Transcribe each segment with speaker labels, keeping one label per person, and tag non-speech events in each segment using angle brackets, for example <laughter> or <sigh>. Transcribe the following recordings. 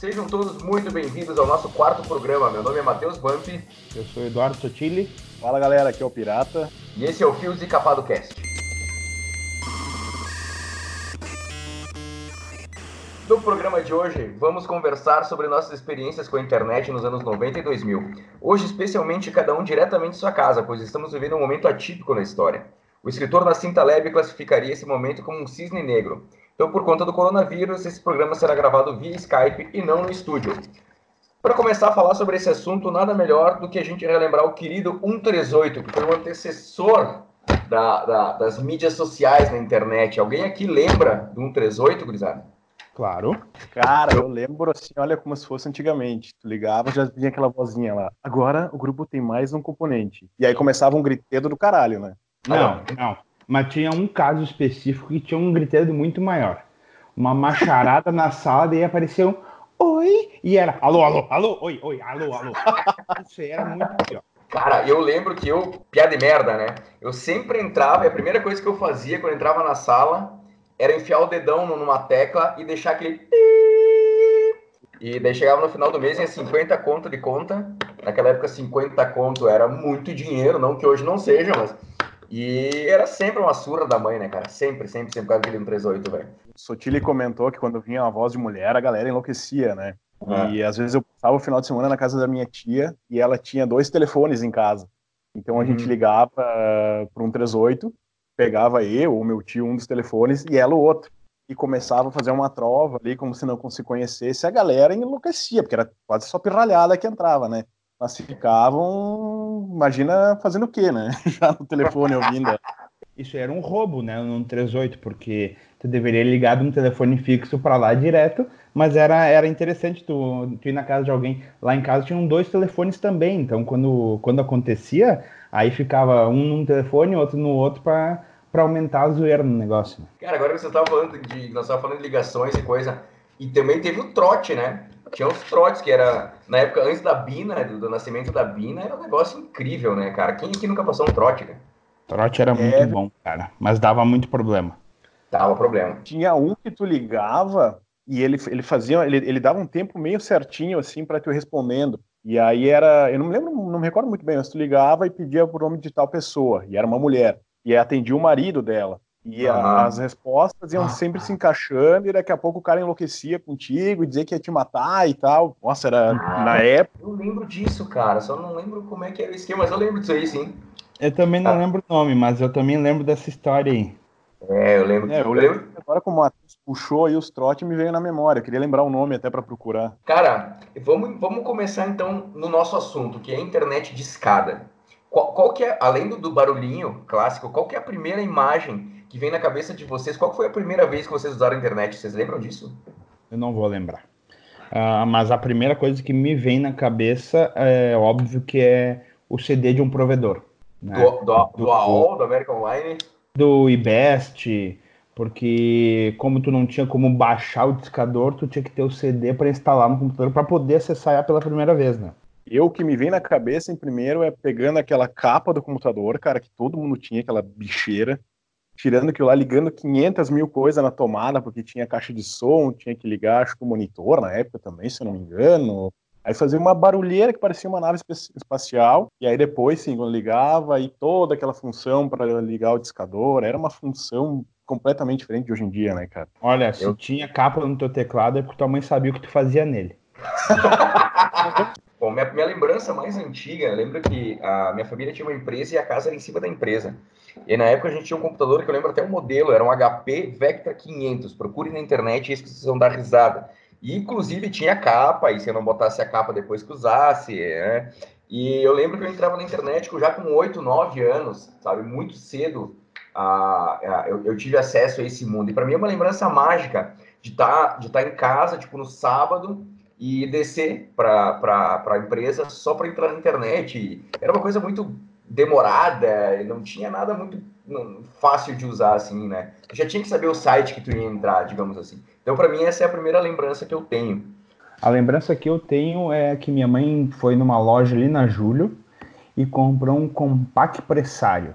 Speaker 1: Sejam todos muito bem-vindos ao nosso quarto programa. Meu nome é Matheus Vamp.
Speaker 2: Eu sou Eduardo Sotile.
Speaker 3: Fala galera, aqui é o Pirata.
Speaker 1: E esse é o Fios e Capado Cast. No programa de hoje, vamos conversar sobre nossas experiências com a internet nos anos 90 e 2000. Hoje, especialmente, cada um diretamente de sua casa, pois estamos vivendo um momento atípico na história. O escritor Nassim Taleb classificaria esse momento como um cisne negro. Então, por conta do coronavírus, esse programa será gravado via Skype e não no estúdio. Para começar a falar sobre esse assunto, nada melhor do que a gente relembrar o querido 138, que foi o antecessor da, da, das mídias sociais na internet. Alguém aqui lembra do 138, gurizada?
Speaker 3: Claro. Cara, eu lembro assim, olha como se fosse antigamente. Tu ligava, já vinha aquela vozinha lá. Agora o grupo tem mais um componente. E aí começava um gritedo do caralho, né?
Speaker 2: Não, não. Mas tinha um caso específico que tinha um gritedo muito maior. Uma macharada na sala, e apareceu um oi, e era alô, alô, alô, oi, oi, alô, alô. Isso era muito pior.
Speaker 1: Cara, eu lembro que eu, piada de merda, né? Eu sempre entrava, e a primeira coisa que eu fazia quando eu entrava na sala era enfiar o dedão numa tecla e deixar aquele. E daí chegava no final do mês em 50 conto de conta. Naquela época, 50 conto era muito dinheiro, não que hoje não seja, mas. E era sempre uma surra da mãe, né, cara? Sempre, sempre, sempre por causa daquele 138, velho.
Speaker 3: Sotile comentou que quando vinha uma voz de mulher, a galera enlouquecia, né? E às vezes eu passava o final de semana na casa da minha tia e ela tinha dois telefones em casa. Então a uhum. gente ligava uh, para um 38 pegava eu ou meu tio um dos telefones e ela o outro. E começava a fazer uma trova ali, como se não se conhecesse, a galera enlouquecia, porque era quase só pirralhada que entrava, né? Mas ficavam, imagina, fazendo o quê, né? <laughs> Já no telefone ouvindo.
Speaker 2: Isso era um roubo, né, no 38, porque tu deveria ligar de um telefone fixo para lá direto, mas era, era interessante tu, tu ir na casa de alguém. Lá em casa tinham dois telefones também, então quando, quando acontecia, Aí ficava um num telefone, outro no outro para para aumentar a zoeira no negócio. Né?
Speaker 1: Cara, agora que você estava falando de. Nós estávamos falando de ligações e coisa. E também teve o trote, né? Tinha os trotes, que era. Na época antes da Bina, do, do nascimento da Bina, era um negócio incrível, né, cara? Quem aqui nunca passou um trote, né?
Speaker 2: Trote era muito é... bom, cara. Mas dava muito problema.
Speaker 1: Dava problema.
Speaker 3: Tinha um que tu ligava e ele, ele fazia. Ele, ele dava um tempo meio certinho, assim, para tu respondendo. E aí era, eu não me lembro, não me recordo muito bem, mas tu ligava e pedia por nome de tal pessoa, e era uma mulher, e atendia o marido dela. E uhum. as respostas iam sempre se encaixando, e daqui a pouco o cara enlouquecia contigo e dizia que ia te matar e tal. Nossa, era ah, na época.
Speaker 1: Eu lembro disso, cara, só não lembro como é que era o esquema, mas eu lembro disso aí, sim.
Speaker 2: Eu também não ah. lembro o nome, mas eu também lembro dessa história aí.
Speaker 1: É, eu lembro.
Speaker 3: É, eu lembro. Agora, como o Matheus puxou aí os trotes, me veio na memória. Eu queria lembrar o nome até para procurar.
Speaker 1: Cara, vamos, vamos começar então no nosso assunto, que é a internet de escada. Qual, qual que é, além do, do, barulhinho clássico, qual que é a primeira imagem que vem na cabeça de vocês? Qual foi a primeira vez que vocês usaram a internet? Vocês lembram disso?
Speaker 2: Eu não vou lembrar. Uh, mas a primeira coisa que me vem na cabeça é óbvio que é o CD de um provedor.
Speaker 1: Né? Do, do, do, do AOL, do American Online?
Speaker 2: do IBEST, porque como tu não tinha como baixar o discador, tu tinha que ter o CD para instalar no computador para poder acessar pela primeira vez, né?
Speaker 3: Eu que me vem na cabeça em primeiro é pegando aquela capa do computador, cara, que todo mundo tinha, aquela bicheira, tirando aquilo lá, ligando 500 mil coisas na tomada, porque tinha caixa de som, tinha que ligar, acho que o monitor na época também, se eu não me engano, Aí fazia uma barulheira que parecia uma nave espacial, e aí depois, sim, quando ligava, aí toda aquela função para ligar o discador, era uma função completamente diferente de hoje em dia, né, cara?
Speaker 2: Olha, se eu... tinha capa no teu teclado é porque tua mãe sabia o que tu fazia nele. <laughs>
Speaker 1: Bom, minha, minha lembrança mais antiga, eu lembro que a minha família tinha uma empresa e a casa era em cima da empresa. E na época a gente tinha um computador que eu lembro até o modelo, era um HP Vectra 500. Procure na internet, isso que vocês vão dar risada. E, inclusive, tinha capa, e se eu não botasse a capa depois que usasse, né? E eu lembro que eu entrava na internet já com 8, 9 anos, sabe? Muito cedo eu, eu, tive acesso a esse mundo. E para mim é uma lembrança mágica de estar tá, de tá em casa, tipo, no sábado, e descer para a empresa só para entrar na internet. Era uma coisa muito demorada, não tinha nada muito fácil de usar, assim, né? Eu já tinha que saber o site que tu ia entrar, digamos assim. Então, para mim, essa é a primeira lembrança que eu tenho.
Speaker 2: A lembrança que eu tenho é que minha mãe foi numa loja ali na Júlio e comprou um compact pressário.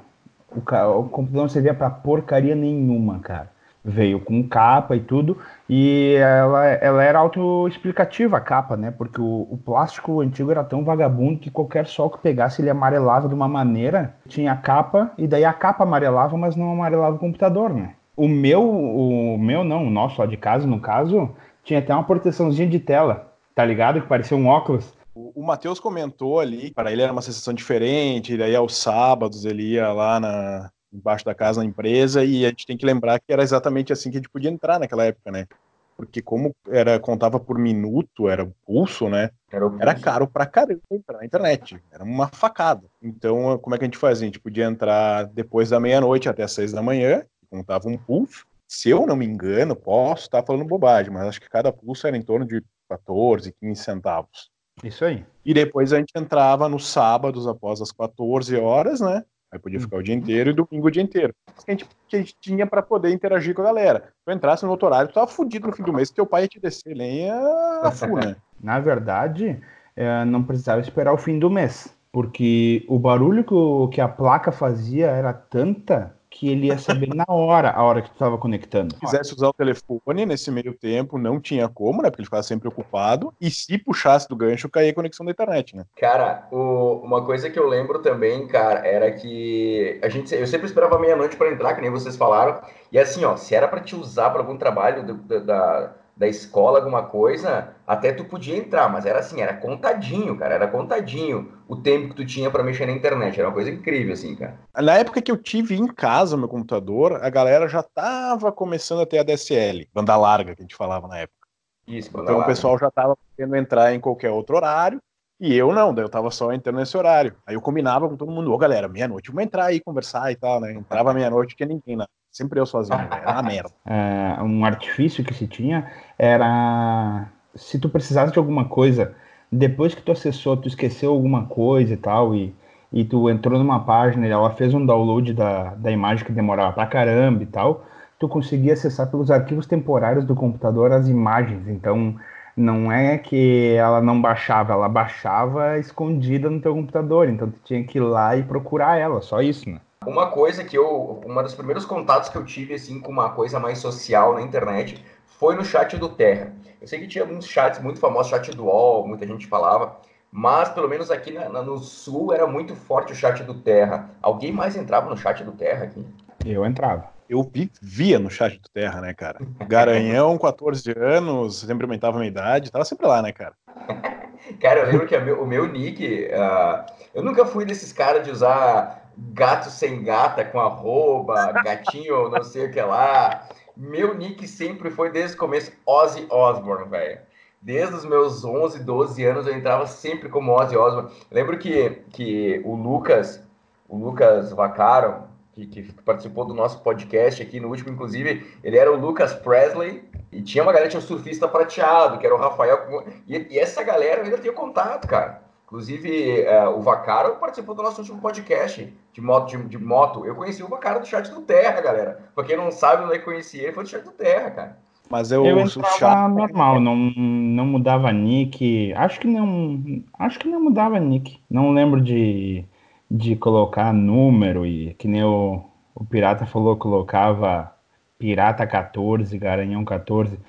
Speaker 2: O, o computador não servia para porcaria nenhuma, cara. Veio com capa e tudo, e ela, ela era autoexplicativa a capa, né? Porque o, o, plástico antigo era tão vagabundo que qualquer sol que pegasse ele amarelava de uma maneira, tinha capa, e daí a capa amarelava, mas não amarelava o computador, né? O meu, o meu não, o nosso lá de casa, no caso, tinha até uma proteçãozinha de tela, tá ligado? Que parecia um óculos.
Speaker 3: O, o Matheus comentou ali, para ele era uma sensação diferente, daí aos sábados ele ia lá na, embaixo da casa na empresa e a gente tem que lembrar que era exatamente assim que a gente podia entrar naquela época, né? Porque como era contava por minuto, era o pulso, né? Era, pulso. era caro pra caramba entrar na internet. Era uma facada. Então, como é que a gente fazia? A gente podia entrar depois da meia-noite até as seis da manhã, contava um pulso. Se eu não me engano, posso estar falando bobagem, mas acho que cada pulso era em torno de 14, 15 centavos.
Speaker 2: Isso aí.
Speaker 3: E depois a gente entrava nos sábados após as 14 horas, né? Aí podia ficar o dia inteiro e domingo o dia inteiro. Que a gente, que a gente tinha para poder interagir com a galera. Se tu entrasse no outro horário, tu tava fudido no fim do mês, teu pai ia te descer lenha a fu, né? <laughs>
Speaker 2: Na verdade, é, não precisava esperar o fim do mês. Porque o barulho que, que a placa fazia era tanta que ele ia saber na hora, a hora que tu estava conectando.
Speaker 3: Se quisesse usar o telefone nesse meio tempo, não tinha como, né? Porque ele ficava sempre ocupado. E se puxasse do gancho, caía a conexão da internet, né?
Speaker 1: Cara, o, uma coisa que eu lembro também, cara, era que a gente, eu sempre esperava meia-noite para entrar, que nem vocês falaram. E assim, ó, se era para te usar para algum trabalho do, da da escola, alguma coisa, até tu podia entrar, mas era assim, era contadinho, cara, era contadinho o tempo que tu tinha para mexer na internet, era uma coisa incrível, assim, cara.
Speaker 3: Na época que eu tive em casa meu computador, a galera já tava começando a ter a DSL, banda larga, que a gente falava na época. Isso, Então larga. o pessoal já tava podendo entrar em qualquer outro horário, e eu não, daí eu tava só entrando nesse horário. Aí eu combinava com todo mundo, ô galera, meia-noite, vamos entrar aí, conversar e tal, né? Entrava meia-noite, tinha ninguém lá. Sempre eu sozinho, era uma merda. <laughs>
Speaker 2: É, um artifício que se tinha era se tu precisasse de alguma coisa, depois que tu acessou, tu esqueceu alguma coisa e tal, e, e tu entrou numa página e ela fez um download da, da imagem que demorava pra caramba e tal, tu conseguia acessar pelos arquivos temporários do computador as imagens. Então, não é que ela não baixava, ela baixava escondida no teu computador. Então, tu tinha que ir lá e procurar ela, só isso, né?
Speaker 1: Uma coisa que eu, uma dos primeiros contatos que eu tive assim com uma coisa mais social na internet foi no chat do Terra. Eu sei que tinha muitos chats muito famosos, chat do UOL, muita gente falava, mas pelo menos aqui na, na, no sul era muito forte o chat do Terra. Alguém mais entrava no chat do Terra aqui?
Speaker 2: Eu entrava.
Speaker 3: Eu vivia no chat do Terra, né, cara? Garanhão, <laughs> 14 anos, sempre aumentava a minha idade, tava sempre lá, né, cara? <laughs>
Speaker 1: cara, eu lembro que meu, o meu nick, uh, eu nunca fui desses caras de usar gato sem gata com arroba, gatinho não sei o que lá. Meu nick sempre foi desde o começo Ozzy Osbourne, velho. Desde os meus 11, 12 anos eu entrava sempre como Ozzy Osbourne. Lembro que, que o Lucas, o Lucas Vacaro, que, que participou do nosso podcast aqui no último, inclusive, ele era o Lucas Presley e tinha uma galera, tinha um surfista prateado, que era o Rafael. E, e essa galera eu ainda tenho contato, cara. Inclusive, é, o Vacaro participou do nosso último podcast de moto, de, de, moto. Eu conheci o Vacaro do chat do Terra, galera. Pra quem não sabe, eu conheci ele, foi do chat do Terra, cara.
Speaker 2: Mas eu, eu entrava chat... normal, não, não mudava nick. Acho que não. Acho que não mudava nick. Não lembro de, de colocar número e que nem o, o Pirata falou, colocava Pirata 14, Garanhão 14.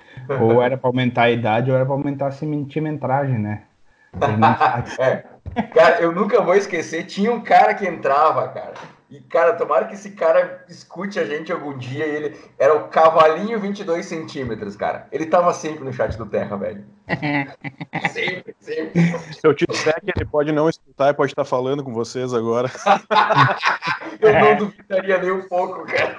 Speaker 2: ou era para aumentar a idade ou era para aumentar a centimetragem, né? <laughs>
Speaker 1: é. Cara, eu nunca vou esquecer, tinha um cara que entrava, cara. E, cara, tomara que esse cara escute a gente algum dia. Ele era o Cavalinho 22 centímetros, cara. Ele tava sempre no chat do Terra, velho. <laughs>
Speaker 3: sempre, sempre. Se eu te disser que ele pode não escutar e pode estar falando com vocês agora. <laughs>
Speaker 1: eu não duvidaria nem um pouco, cara.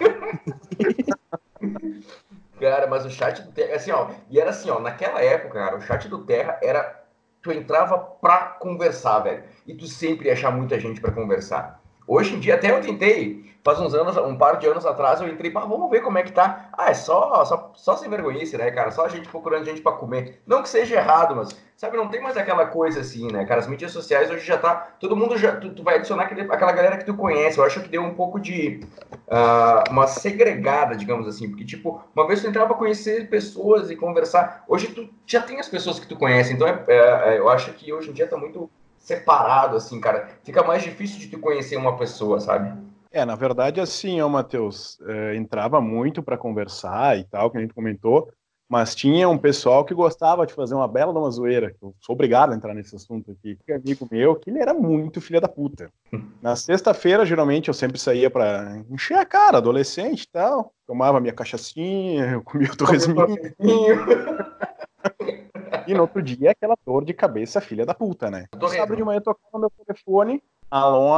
Speaker 1: cara, mas o chat do Terra, assim, ó, e era assim, ó, naquela época, cara, o chat do Terra era tu entrava pra conversar, velho. E tu sempre ia achar muita gente para conversar. Hoje em dia, até eu tentei, faz uns anos, um par de anos atrás, eu entrei, para vamos ver como é que tá. Ah, é só, só, só sem vergonhice, né, cara? Só a gente procurando gente para comer. Não que seja errado, mas, sabe, não tem mais aquela coisa assim, né, cara? As mídias sociais hoje já tá. Todo mundo já. Tu, tu vai adicionar aquele, aquela galera que tu conhece. Eu acho que deu um pouco de. Uh, uma segregada, digamos assim. Porque, tipo, uma vez tu entrava pra conhecer pessoas e conversar. Hoje tu já tem as pessoas que tu conhece. Então, é, é, eu acho que hoje em dia tá muito separado, assim, cara. Fica mais difícil de tu conhecer uma pessoa, sabe?
Speaker 3: É, na verdade, assim, ó, Matheus, é, entrava muito para conversar e tal, que a gente comentou, mas tinha um pessoal que gostava de fazer uma bela de uma zoeira, que eu sou obrigado a entrar nesse assunto aqui. Um amigo meu, que ele era muito filha da puta. <laughs> Na sexta-feira, geralmente, eu sempre saía para encher a cara, adolescente e tal, tomava minha cachaçinha, eu comia o torresminho. <laughs> e no outro dia, aquela dor de cabeça filha da puta, né? Sábado de manhã, eu tocava no meu telefone, alô,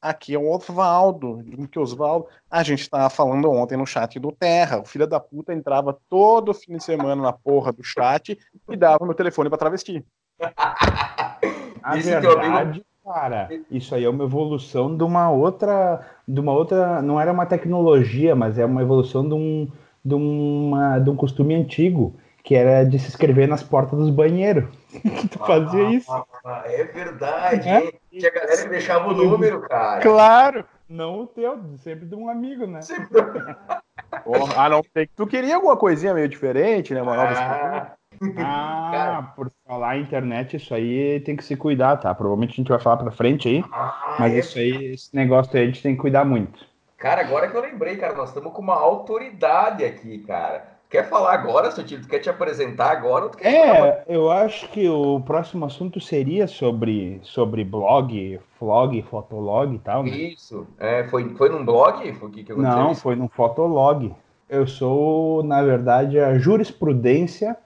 Speaker 3: Aqui é o Osvaldo. Que Osvaldo? A gente estava falando ontem no chat do Terra. O filho da puta entrava todo fim de semana na porra do chat e dava meu telefone para travesti. <laughs>
Speaker 2: A verdade, cara, isso aí é uma evolução de uma outra, de uma outra, não era uma tecnologia, mas é uma evolução de um, de uma, de um costume antigo que era de se inscrever nas portas dos banheiros. <laughs> tu fazia ah, isso.
Speaker 1: É verdade, é? Tinha galera que deixava o número, cara.
Speaker 2: Claro, não o teu, sempre de um amigo, né? Sempre...
Speaker 3: Porra, <laughs> ah, não, tu queria alguma coisinha meio diferente, né? Uma nova
Speaker 2: ah, ah por falar internet, isso aí tem que se cuidar, tá? Provavelmente a gente vai falar pra frente aí, ah, mas é isso aí, esse negócio aí a gente tem que cuidar muito.
Speaker 1: Cara, agora que eu lembrei, cara, nós estamos com uma autoridade aqui, cara. Quer falar agora, seu tio? Tu quer te apresentar agora?
Speaker 2: é, eu acho que o próximo assunto seria sobre, sobre blog, vlog, fotolog e tal. Né?
Speaker 1: Isso. É, foi, foi num blog? Foi que, que
Speaker 2: Não, foi num fotolog. Eu sou, na verdade, a jurisprudência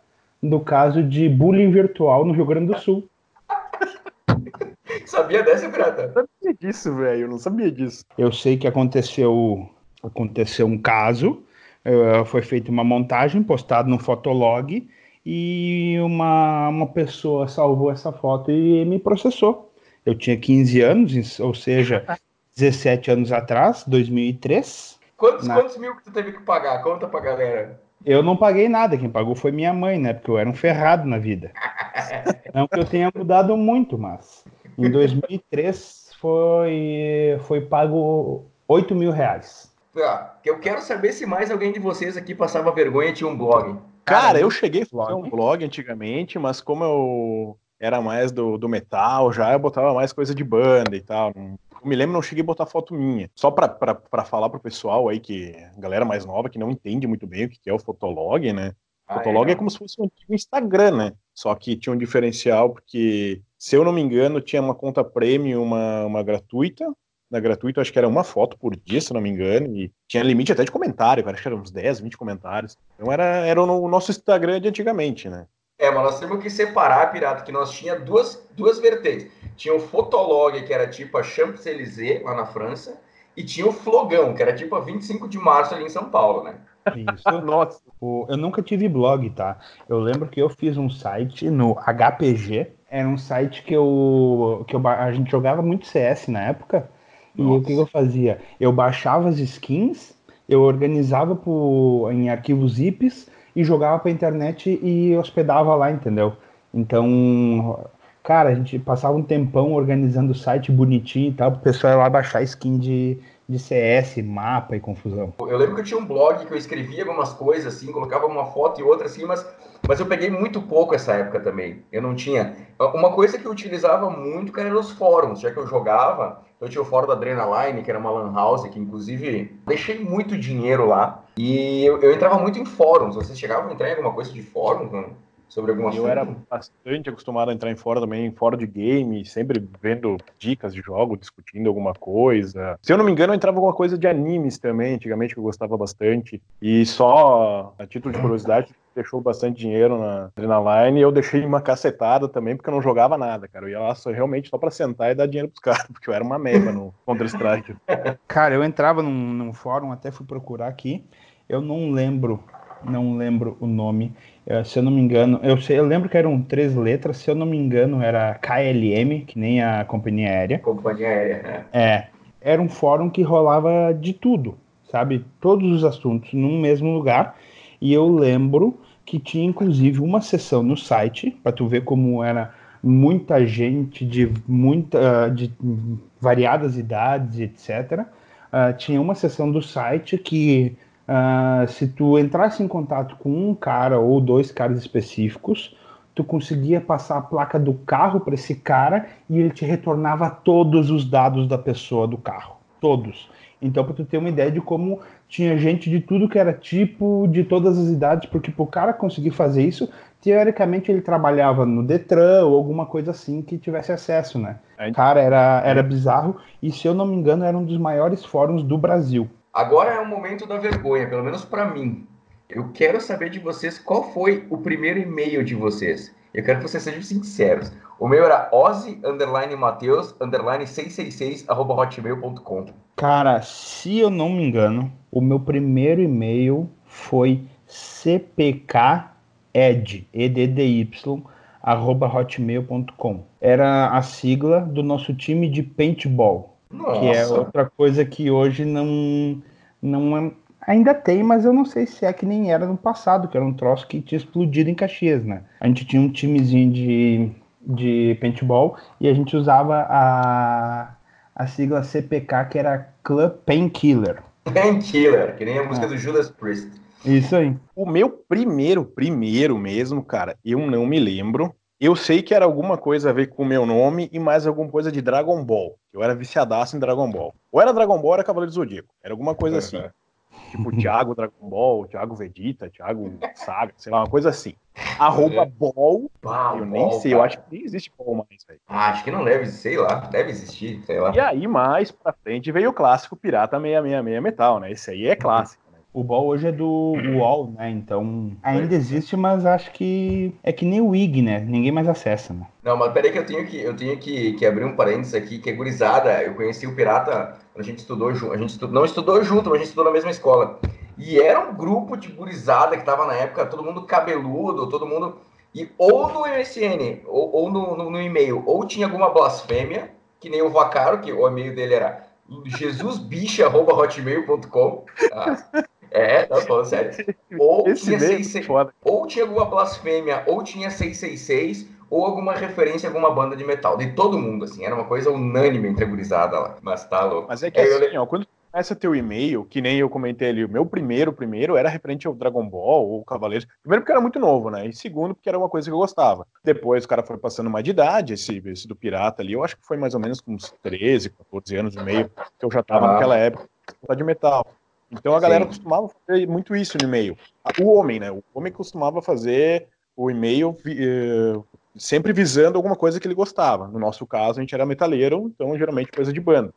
Speaker 2: do caso de bullying virtual no Rio Grande do Sul. <laughs>
Speaker 1: sabia dessa, Pirata?
Speaker 3: Eu não sabia disso, velho. Eu não sabia disso.
Speaker 2: Eu sei que aconteceu, aconteceu um caso Uh, foi feita uma montagem, postado no Fotolog, e uma, uma pessoa salvou essa foto e me processou. Eu tinha 15 anos, ou seja, <laughs> 17 anos atrás, 2003.
Speaker 1: Quantos, na... quantos mil que tu teve que pagar? Conta pra galera.
Speaker 2: Eu não paguei nada, quem pagou foi minha mãe, né? Porque eu era um ferrado na vida. <laughs> não que eu tenha mudado muito, mas em 2003 foi, foi pago 8 mil reais.
Speaker 1: Eu quero saber se mais alguém de vocês aqui passava vergonha e tinha um blog.
Speaker 3: Cara, eu cheguei a fazer um blog antigamente, mas como eu era mais do, do metal já, eu botava mais coisa de banda e tal. Eu me lembro, não cheguei a botar foto minha. Só pra, pra, pra falar pro pessoal aí, que galera mais nova, que não entende muito bem o que é o Fotolog, né? Ah, Fotolog é, é como se fosse um antigo Instagram, né? Só que tinha um diferencial, porque, se eu não me engano, tinha uma conta premium, uma, uma gratuita, na gratuito, acho que era uma foto por dia, se não me engano, e tinha limite até de comentário, acho que era uns 10, 20 comentários. Então era, era o nosso Instagram de antigamente, né?
Speaker 1: É, mas nós temos que separar, Pirata, que nós tinha duas, duas vertentes. Tinha o Fotolog, que era tipo a Champs-Élysées, lá na França, e tinha o Flogão, que era tipo a 25 de março ali em São Paulo, né?
Speaker 2: Isso. Nossa. Eu nunca tive blog, tá? Eu lembro que eu fiz um site no HPG. Era um site que eu, que eu, a gente jogava muito CS na época. E o que, eu fazia? Eu baixava as skins, eu organizava por, em arquivos zips e jogava para internet e hospedava lá, entendeu? Então, cara, a gente passava um tempão organizando o site bonitinho e tal, pro pessoal ir lá baixar skin de, de CS, mapa e confusão.
Speaker 1: Eu lembro que eu tinha um blog que eu escrevia algumas coisas assim, colocava uma foto e outra assim, mas, mas eu peguei muito pouco essa época também. Eu não tinha. Uma coisa que eu utilizava muito, cara, eram os fóruns, já que eu jogava. Eu tinha o fórum da Adrenaline, que era uma lan house, que inclusive deixei muito dinheiro lá. E eu, eu entrava muito em fóruns. Vocês chegavam a entrar em alguma coisa de fórum? Sobre alguma
Speaker 3: Eu era bastante acostumado a entrar em fórum também, fórum de game, sempre vendo dicas de jogo, discutindo alguma coisa. Se eu não me engano, eu entrava alguma coisa de animes também, antigamente, que eu gostava bastante. E só, a título de curiosidade, deixou bastante dinheiro na Adrenaline e eu deixei uma cacetada também, porque eu não jogava nada, cara. Eu ia lá só, realmente só pra sentar e dar dinheiro pros <laughs> caras, porque eu era uma meba no Counter-Strike.
Speaker 2: cara, eu entrava num, num fórum, até fui procurar aqui, eu não lembro não lembro o nome. Uh, se eu não me engano, eu, sei, eu lembro que eram três letras, se eu não me engano, era KLM, que nem a companhia aérea.
Speaker 1: Companhia aérea, né?
Speaker 2: É. Era um fórum que rolava de tudo, sabe? Todos os assuntos num mesmo lugar. E eu lembro que tinha inclusive uma sessão no site, para tu ver como era muita gente de muita de variadas idades, etc. Uh, ah, tinha uma sessão do site que Uh, se tu entrasse em contato com um cara ou dois caras específicos, tu conseguia passar a placa do carro para esse cara e ele te retornava todos os dados da pessoa do carro, todos. Então, para tu ter uma ideia de como tinha gente de tudo que era tipo, de todas as idades, porque para o cara conseguir fazer isso, teoricamente ele trabalhava no Detran ou alguma coisa assim que tivesse acesso, né? Cara, era, era bizarro e, se eu não me engano, era um dos maiores fóruns do Brasil.
Speaker 1: Agora é o momento da vergonha, pelo menos para mim. Eu quero saber de vocês qual foi o primeiro e-mail de vocês. Eu quero que vocês sejam sinceros. O meu era ozzy, underline Mateus, underline 666, arroba hotmail.com.
Speaker 2: Cara, se eu não me engano, o meu primeiro e-mail foi cpked, eddy, arroba hotmail.com. Era a sigla do nosso time de paintball. Nossa. Que é outra coisa que hoje não, não é, Ainda tem, mas eu não sei se é que nem era no passado, que era um troço que tinha explodido em Caxias, né? A gente tinha um timezinho de, de paintball e a gente usava a, a sigla CPK, que era Club Painkiller.
Speaker 1: Painkiller, que nem a música é. do Judas Priest.
Speaker 2: Isso aí.
Speaker 3: O meu primeiro, primeiro mesmo, cara, eu não me lembro. Eu sei que era alguma coisa a ver com o meu nome e mais alguma coisa de Dragon Ball. Eu era viciadaço em Dragon Ball. Ou era Dragon Ball ou era Cavaleiro do Zodíaco. Era alguma coisa assim. Tipo <laughs> Thiago Dragon Ball, Thiago Vegeta, Thiago Saga, sei lá, uma coisa assim. Arroba é. Ball. eu ball, nem sei, cara. eu acho que nem existe Ball mais, velho.
Speaker 1: Ah, acho que não deve, sei lá, deve existir, sei lá.
Speaker 3: E aí, mais pra frente, veio o clássico Pirata 666 Metal, né? Esse aí é clássico.
Speaker 2: O Ball hoje é do UOL, né? Então ainda existe, mas acho que é que nem o IG, né? Ninguém mais acessa, né?
Speaker 1: Não, mas peraí que eu tenho que, eu tenho que, que abrir um parênteses aqui, que é gurizada. Eu conheci o Pirata quando a gente estudou junto. A gente estudou, não estudou junto, mas a gente estudou na mesma escola. E era um grupo de gurizada que tava na época, todo mundo cabeludo, todo mundo. E ou no MSN, ou, ou no, no, no e-mail, ou tinha alguma blasfêmia, que nem o Vacaro, que o e-mail dele era jesusbicha.hotmail.com. Tá? É, tá falando sério. <laughs> Ou Esse tinha, 66, é ou tinha alguma blasfêmia, ou tinha 666, ou alguma referência a alguma banda de metal. De todo mundo, assim. Era uma coisa unânime entre a gurizada lá. Mas tá louco.
Speaker 3: Mas é que é, assim, eu... ó, quando começa teu e-mail, que nem eu comentei ali, o meu primeiro, primeiro era referente ao Dragon Ball ou Cavaleiros. Primeiro porque era muito novo, né? E segundo porque era uma coisa que eu gostava. Depois o cara foi passando mais de idade, esse, esse do Pirata ali, eu acho que foi mais ou menos com uns 13, 14 anos e meio, que eu já tava ah. naquela época de metal. Então a galera Sim. costumava fazer muito isso no e-mail. O homem, né? O homem costumava fazer o e-mail eh, sempre visando alguma coisa que ele gostava. No nosso caso, a gente era metaleiro, então geralmente coisa de banda.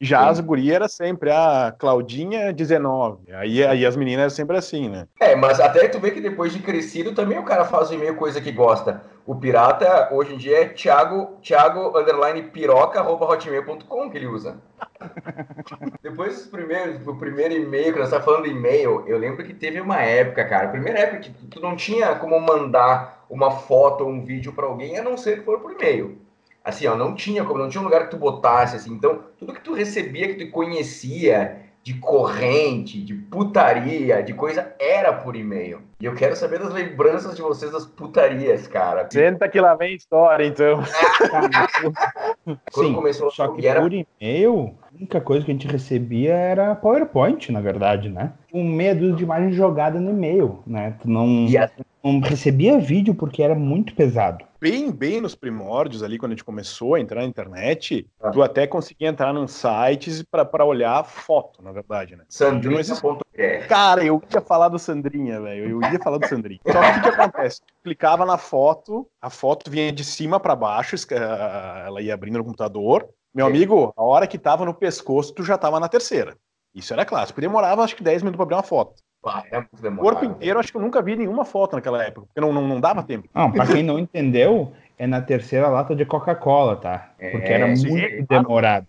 Speaker 3: Já Sim. as gurias era sempre a ah, Claudinha 19. Aí, aí as meninas eram sempre assim, né?
Speaker 1: É, mas até tu vê que depois de crescido também o cara faz o e-mail coisa que gosta. O pirata hoje em dia é Thiago, Thiago underline piroca, arroba hotmail.com que ele usa. <laughs> depois dos primeiros, o primeiro e-mail, que nós estávamos falando e-mail, eu lembro que teve uma época, cara, primeira época que tu não tinha como mandar uma foto ou um vídeo para alguém, a não ser que for por e-mail assim, ó, não tinha como, não tinha um lugar que tu botasse, assim, então, tudo que tu recebia, que tu conhecia de corrente, de putaria, de coisa, era por e-mail. E eu quero saber das lembranças de vocês das putarias, cara.
Speaker 3: Senta que lá vem história, então. <laughs>
Speaker 2: Quando Sim, começou só que era... por e-mail, a única coisa que a gente recebia era PowerPoint, na verdade, né? Um medo de imagem jogada no e-mail, né? Tu não, não recebia vídeo porque era muito pesado
Speaker 3: bem, bem nos primórdios ali, quando a gente começou a entrar na internet, ah. tu até conseguia entrar num sites para olhar foto, na verdade, né?
Speaker 1: Sandrinha.é.
Speaker 3: Cara, eu ia falar do Sandrinha, velho. Eu ia falar do Sandrinha. Só que o que, que acontece? Tu clicava na foto, a foto vinha de cima para baixo, ela ia abrindo no computador. Meu amigo, a hora que tava no pescoço, tu já tava na terceira. Isso era clássico. Demorava acho que 10 minutos para abrir uma foto.
Speaker 1: É
Speaker 3: o corpo inteiro, acho que eu nunca vi nenhuma foto naquela época, porque não, não, não dava tempo.
Speaker 2: Não, pra quem não entendeu, é na terceira lata de Coca-Cola, tá? Porque é, era muito demorado.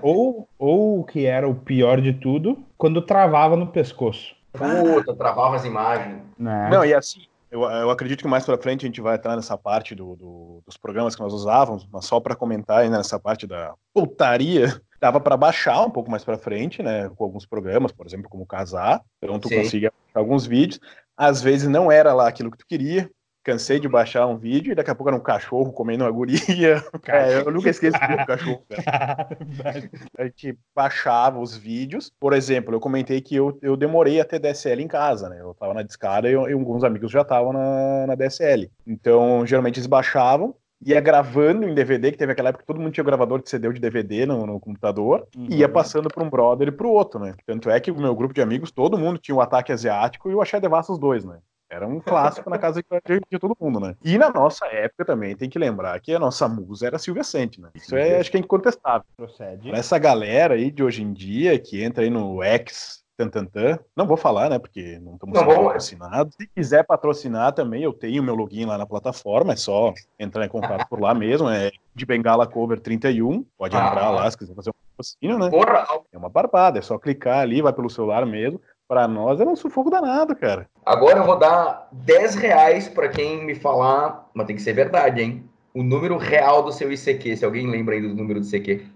Speaker 2: ou, ou o que era o pior de tudo, quando travava no pescoço.
Speaker 1: Puta, travava as imagens.
Speaker 3: Né? Não, e assim, eu, eu acredito que mais para frente a gente vai entrar nessa parte do, do, dos programas que nós usávamos, mas só para comentar ainda nessa parte da putaria, dava para baixar um pouco mais para frente, né, com alguns programas, por exemplo, como Casar, então tu Sim. conseguia alguns vídeos, às vezes não era lá aquilo que tu queria, cansei de baixar um vídeo e daqui a pouco era um cachorro comendo uma guria. <laughs> É, eu nunca esqueço do cachorro. <laughs> a gente baixava os vídeos. Por exemplo, eu comentei que eu, eu demorei a ter DSL em casa, né? Eu tava na discada e, e alguns amigos já estavam na, na DSL. Então, geralmente eles baixavam ia gravando em DVD, que teve aquela época que todo mundo tinha gravador de CD ou de DVD no, no computador, uhum. e ia passando para um brother e para o outro, né? Tanto é que o meu grupo de amigos, todo mundo tinha o Ataque Asiático e o Axé Devassa os dois, né? Era um clássico na casa de, de, todo mundo, né? E na nossa época também tem que lembrar que a nossa musa era Silvia Sente, né? Isso é, acho que é incontestável. Procede. Essa galera aí de hoje em dia que entra aí no X Tantantan. Não vou falar, né? Porque não estamos sendo patrocinados. Se quiser patrocinar também, eu tenho meu login lá na plataforma, é só entrar em contato por lá mesmo. É de Bengala Cover 31. Pode ah. entrar lá se quiser fazer um patrocínio, né? Porra. É uma barbada, é só clicar ali, vai pelo celular mesmo. Para nós era um sufoco danado, cara.
Speaker 1: Agora eu vou dar 10 reais para quem me falar, mas tem que ser verdade, hein? O número real do seu ICQ, se alguém lembra aí do número do ICQ.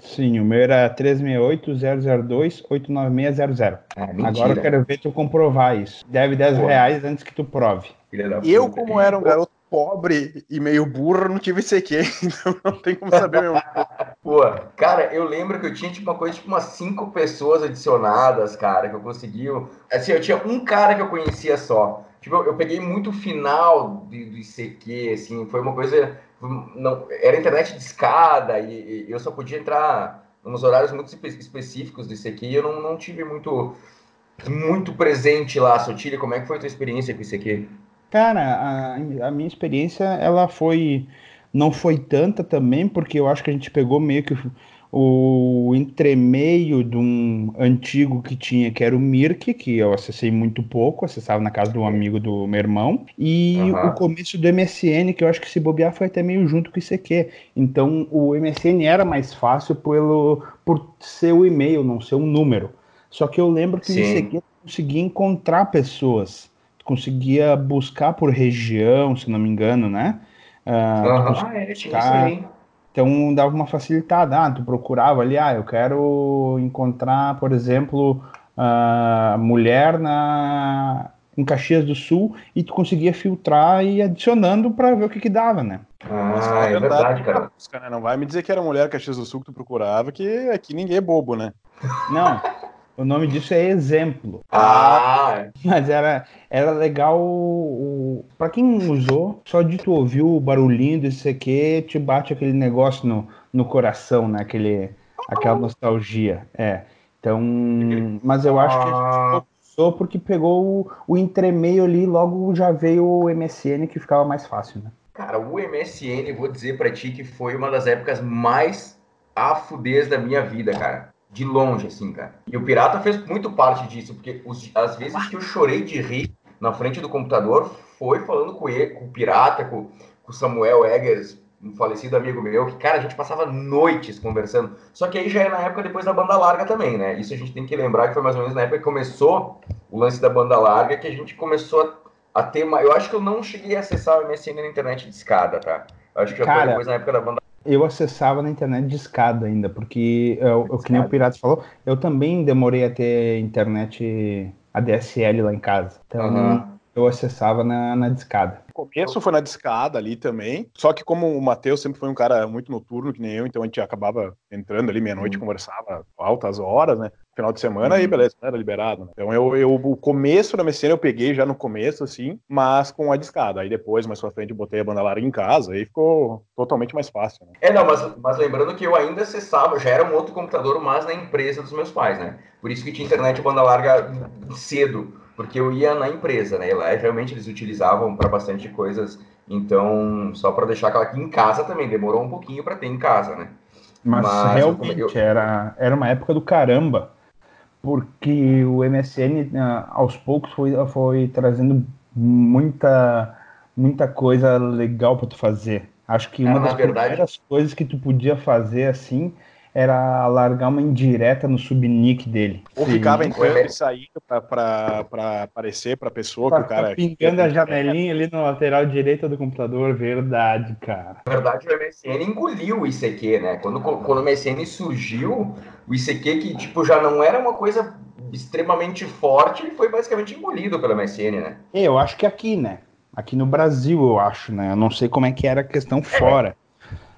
Speaker 2: Sim, o meu era 368-002-89600. Ah, Agora eu quero ver tu comprovar isso. Deve 10 Pô. reais antes que tu prove.
Speaker 3: Eu, como era um garoto pobre e meio burro, não tive CQ, <laughs> então não tem como saber meu.
Speaker 1: Pô, cara, eu lembro que eu tinha tipo uma coisa, tipo umas cinco pessoas adicionadas, cara, que eu consegui. Assim, eu tinha um cara que eu conhecia só. Tipo, eu, eu peguei muito o final do, do ICQ, assim, foi uma coisa não, era internet de escada e, e, eu só podia entrar nos horários muito específicos disso aqui e eu não, não tive muito muito presente lá, Sotilha, como é que foi a tua experiência com isso aqui?
Speaker 2: Cara, a, a minha experiência, ela foi, não foi tanta também, porque eu acho que a gente pegou meio que o entremeio de um antigo que tinha, que era o Mirk, que eu acessei muito pouco, acessava na casa de um amigo do meu irmão, e uhum. o começo do MSN, que eu acho que se bobear foi até meio junto com o ICQ. Então o MSN era mais fácil pelo, por ser o e-mail, não ser um número. Só que eu lembro que Sim. o ICQ conseguia encontrar pessoas, conseguia buscar por região, se não me engano, né?
Speaker 1: Uh, uhum. Ah, é, tinha isso aí
Speaker 2: então dava uma facilitada. Ah, tu procurava ali, ah, eu quero encontrar, por exemplo, a mulher na em Caxias do Sul e tu conseguia filtrar e ir adicionando para ver o que que dava, né?
Speaker 1: Ah, é verdade, cara.
Speaker 3: Né? Não vai me dizer que era mulher Caxias do Sul que tu procurava, que aqui ninguém é bobo, né?
Speaker 2: Não. O nome disso é exemplo.
Speaker 1: Ah! É.
Speaker 2: Mas era, era legal. Para quem usou, só de tu ouvir o barulhinho desse aqui, te bate aquele negócio no, no coração, né? Aquele, aquela nostalgia. É. Então. Mas eu acho que a usou porque pegou o, o entremeio ali, logo já veio o MSN que ficava mais fácil, né?
Speaker 1: Cara, o MSN, vou dizer para ti que foi uma das épocas mais afudez da minha vida, cara de longe, assim, cara. E o Pirata fez muito parte disso, porque os, as vezes que eu chorei de rir na frente do computador foi falando com, ele, com o Pirata, com, com o Samuel Eggers, um falecido amigo meu, que, cara, a gente passava noites conversando. Só que aí já é na época depois da banda larga também, né? Isso a gente tem que lembrar que foi mais ou menos na época que começou o lance da banda larga, que a gente começou a, a ter mais. Eu acho que eu não cheguei a acessar o MSN na internet de escada, tá? Eu acho que já cara, foi depois na época da banda
Speaker 2: eu acessava na internet de escada ainda, porque eu, eu, que nem o Piratas falou, eu também demorei a ter internet ADSL lá em casa. Então uhum. eu acessava na, na discada.
Speaker 3: O começo foi na discada ali também. Só que como o Matheus sempre foi um cara muito noturno, que nem eu, então a gente acabava entrando ali meia-noite, uhum. conversava altas horas, né? Final de semana, aí uhum. beleza, era liberado. Né? Então eu, eu, o começo da MSN eu peguei já no começo, assim, mas com a discada. Aí depois, mais pra frente, eu botei a banda larga em casa, aí ficou totalmente mais fácil. Né?
Speaker 1: É, não, mas, mas lembrando que eu ainda acessava, já era um outro computador, mas na empresa dos meus pais, né? Por isso que tinha internet banda larga cedo porque eu ia na empresa, né? E lá realmente eles utilizavam para bastante coisas. Então, só para deixar aquela aqui em casa também, demorou um pouquinho para ter em casa, né?
Speaker 2: Mas, Mas realmente eu... era, era uma época do caramba, porque o MSN ah, aos poucos foi, foi trazendo muita, muita coisa legal para tu fazer. Acho que uma das verdade... primeiras coisas que tu podia fazer assim era largar uma indireta no subnick dele.
Speaker 3: Ou Sim. ficava entrando e saindo para aparecer para a pessoa pra que o cara.
Speaker 2: Pingando a janelinha ali na lateral direita do computador, verdade, cara.
Speaker 1: Na verdade, o MSN engoliu o ICQ, né? Quando, quando o MSN surgiu, o ICQ, que tipo, já não era uma coisa extremamente forte, ele foi basicamente engolido pelo MSN, né?
Speaker 2: Eu acho que aqui, né? Aqui no Brasil, eu acho, né? Eu não sei como é que era a questão é. fora.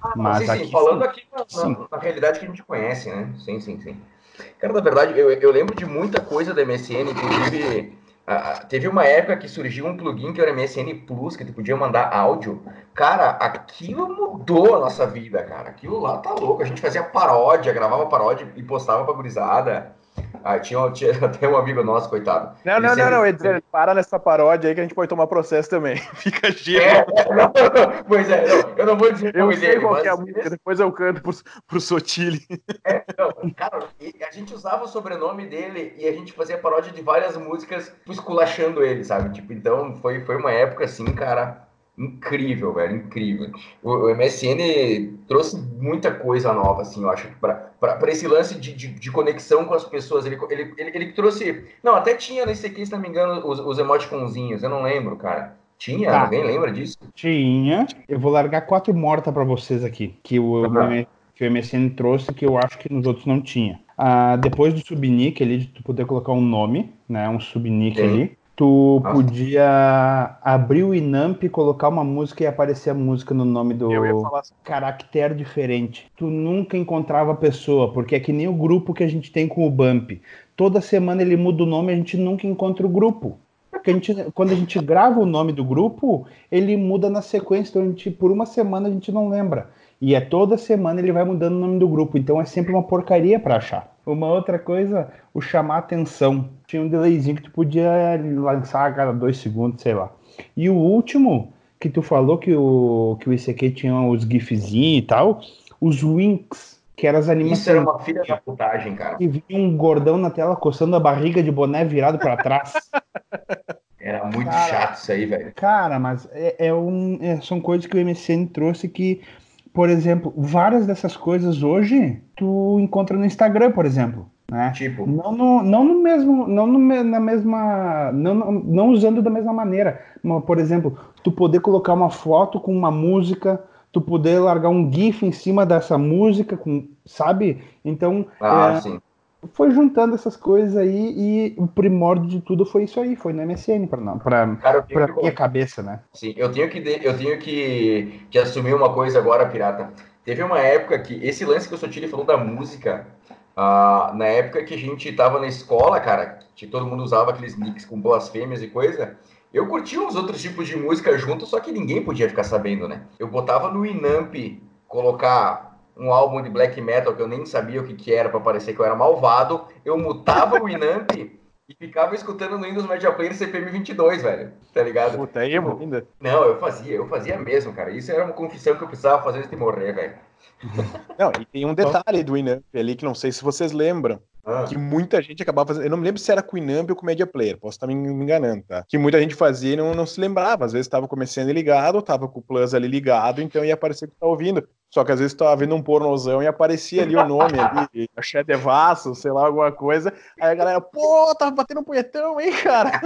Speaker 1: Ah, Mas sim, aqui, sim, falando aqui na, na, realidade que a gente conhece, né? Sim, sim, sim. Cara, na verdade, eu, eu lembro de muita coisa da MSN, inclusive Uh, teve uma época que surgiu um plugin que era MSN Plus, que tu podia mandar áudio. Cara, aquilo mudou a nossa vida, cara. Aquilo lá tá louco. A gente fazia paródia, gravava paródia e postava pra gurizada. Ah, tinha, tinha, <laughs> até um amigo nosso, coitado.
Speaker 3: Não, não, não, não, Edson, para nessa paródia aí que a gente pode tomar processo também. <laughs> Fica giro. É, não,
Speaker 1: pois é, não, eu não vou dizer
Speaker 3: eu sei qual mas... é a música, depois eu canto pro, pro Sotile.
Speaker 1: É, não, cara, a gente usava o sobrenome dele e a gente fazia paródia de várias músicas esculachando ele, sabe? Tipo, então foi, foi uma época assim, cara, incrível, velho, incrível. O, MSN trouxe muita coisa nova, assim, eu acho, para esse lance de, de, de, conexão com as pessoas. Ele, ele, ele, ele, trouxe. Não, até tinha nesse aqui, se não me engano, os, os emoticonzinhos, eu não lembro, cara. Tinha? Tá. Alguém lembra disso?
Speaker 2: Tinha. Eu vou largar quatro mortas para vocês aqui, que o, uhum. que o MSN trouxe, que eu acho que nos outros não tinha. Ah, depois do subnick ali, de tu poder colocar um nome, né, um subnick Sim. ali, Tu Nossa. podia abrir o Inamp, colocar uma música e aparecer a música no nome do assim. caractere diferente. Tu nunca encontrava a pessoa, porque é que nem o grupo que a gente tem com o Bump. Toda semana ele muda o nome, a gente nunca encontra o grupo. Porque a gente, quando a gente grava o nome do grupo, ele muda na sequência, então a gente, por uma semana a gente não lembra. E é toda semana ele vai mudando o nome do grupo, então é sempre uma porcaria para achar. Uma outra coisa, o chamar atenção. Tinha um delayzinho que tu podia lançar a cada dois segundos, sei lá. E o último, que tu falou que o, que o ICQ tinha os gifzinhos e tal, os winks, que eram as animações. Isso
Speaker 1: era uma filha da putagem, cara.
Speaker 2: E vinha um gordão na tela coçando a barriga de boné virado para trás. <laughs>
Speaker 1: Era muito cara, chato isso aí, velho.
Speaker 2: Cara, mas é, é um, é, são coisas que o MSN trouxe que por exemplo, várias dessas coisas hoje tu encontra no Instagram, por exemplo. Né? Tipo. Não no, não no mesmo. Não no, na mesma. Não, não usando da mesma maneira. Mas, por exemplo, tu poder colocar uma foto com uma música, tu poder largar um GIF em cima dessa música, com, sabe? Então. Ah, é, sim foi juntando essas coisas aí e o primórdio de tudo foi isso aí, foi no MSN para para para minha cabeça, né?
Speaker 1: Sim, eu tenho que eu tenho que, que assumir uma coisa agora, pirata. Teve uma época que esse lance que o Sotile falou da música, uh, na época que a gente tava na escola, cara, que todo mundo usava aqueles nicks com blasfêmias e coisa, eu curtia uns outros tipos de música junto, só que ninguém podia ficar sabendo, né? Eu botava no Inamp colocar um álbum de black metal que eu nem sabia o que, que era para parecer que eu era malvado, eu mutava o Inamp e ficava escutando no Windows Media Player CPM 22, velho. Tá ligado?
Speaker 3: Puta, é emo ainda?
Speaker 1: Não, eu fazia, eu fazia mesmo, cara. Isso era uma confissão que eu precisava fazer antes de morrer, velho. <laughs>
Speaker 3: Não, e tem um detalhe do Inamp ali que não sei se vocês lembram. Ah. Que muita gente acabava fazendo. Eu não me lembro se era com o Inamp ou com o Media Player, posso estar me enganando, tá? Que muita gente fazia e não, não se lembrava. Às vezes estava começando ligado, estava com o Plus ali ligado, então ia aparecer que tá ouvindo. Só que às vezes tava vendo um pornozão e aparecia ali o nome ali, <laughs> Axé Devasso, sei lá, alguma coisa. Aí a galera, pô, tava batendo um punhetão, hein, cara?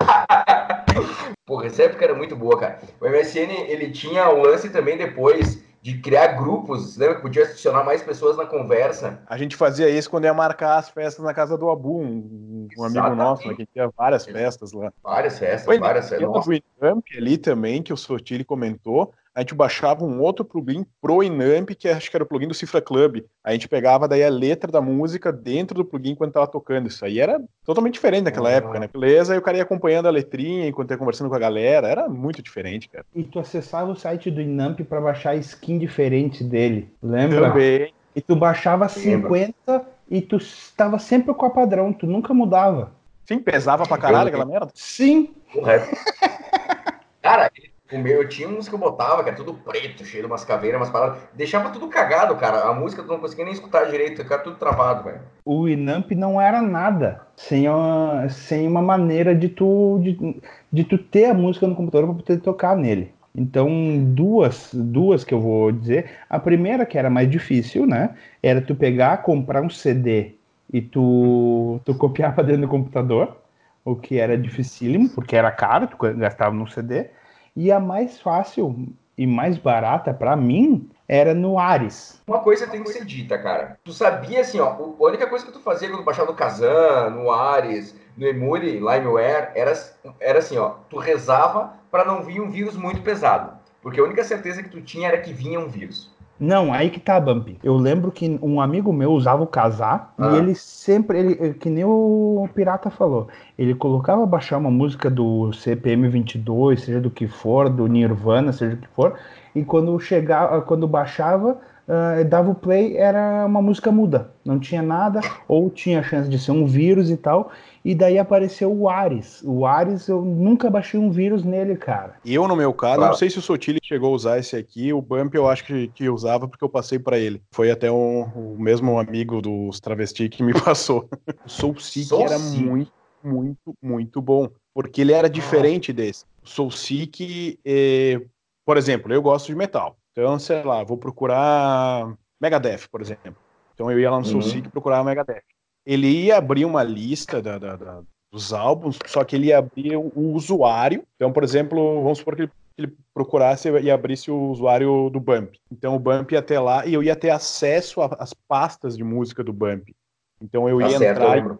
Speaker 3: <laughs>
Speaker 1: Porra, essa época era muito boa, cara. O MSN, ele tinha o lance também depois de criar grupos, lembra que podia adicionar mais pessoas na conversa?
Speaker 3: A gente fazia isso quando ia marcar as festas na casa do Abu, um, um amigo nosso, né, que tinha várias festas lá.
Speaker 1: Várias festas, Foi, várias festas.
Speaker 3: E ali também, que o Sotile comentou, a gente baixava um outro plugin pro Inamp, que acho que era o plugin do Cifra Club. A gente pegava daí a letra da música dentro do plugin enquanto tava tocando. Isso aí era totalmente diferente naquela uhum. época, né? Beleza, aí o cara ia acompanhando a letrinha enquanto ia conversando com a galera. Era muito diferente, cara.
Speaker 2: E tu acessava o site do Inamp para baixar skin diferente dele. Lembra?
Speaker 3: Também.
Speaker 2: E tu baixava 50 e tu estava sempre com a padrão, tu nunca mudava.
Speaker 3: Sim, pesava pra caralho aquela merda?
Speaker 2: Sim. <laughs>
Speaker 1: Cara, o meu, eu tinha uns que eu botava, que era tudo preto, cheio de umas caveiras, umas paradas. Deixava tudo cagado, cara. A música tu não conseguia nem escutar direito, ficava tudo travado, velho.
Speaker 2: O Inamp não era nada sem uma, sem uma maneira de tu, de, de tu ter a música no computador para poder tocar nele. Então, duas, duas que eu vou dizer. A primeira, que era mais difícil, né? Era tu pegar, comprar um CD e tu, tu copiava dentro do computador, o que era dificílimo, porque era caro, tu gastava no CD. E a mais fácil e mais barata para mim era no Ares.
Speaker 1: Uma coisa tem que ser dita, cara. Tu sabia assim, ó, a única coisa que tu fazia quando baixava no Kazan, no Ares, no Emule, Limeware, era, era assim, ó, tu rezava para não vir um vírus muito pesado. Porque a única certeza que tu tinha era que vinha um vírus.
Speaker 2: Não, aí que tá, Bump. Eu lembro que um amigo meu usava o casar ah. e ele sempre, ele, que nem o Pirata falou, ele colocava baixar uma música do CPM 22, seja do que for, do Nirvana, seja do que for, e quando chegava, quando baixava, uh, dava o play, era uma música muda, não tinha nada, ou tinha chance de ser um vírus e tal, e daí apareceu o Ares. O Ares, eu nunca baixei um vírus nele, cara.
Speaker 3: Eu, no meu caso, claro. não sei se o Sotile chegou a usar esse aqui, o Bump eu acho que, que usava porque eu passei para ele. Foi até um, o mesmo amigo dos travesti que me <laughs> passou. O Soul Seek era muito, muito, muito bom, porque ele era diferente desse. O Soul Seek, eh, por exemplo, eu gosto de metal. Então, sei lá, vou procurar Megadeth, por exemplo. Então eu ia lá no uhum. Soul Seek procurar Megadeth ele ia abrir uma lista da, da, da, dos álbuns, só que ele ia abrir o, o usuário. Então, por exemplo, vamos supor que ele, ele, procurasse e abrisse o usuário do Bump. Então, o Bump ia ter lá e eu ia ter acesso às pastas de música do Bump. Então, eu tá ia certo, entrar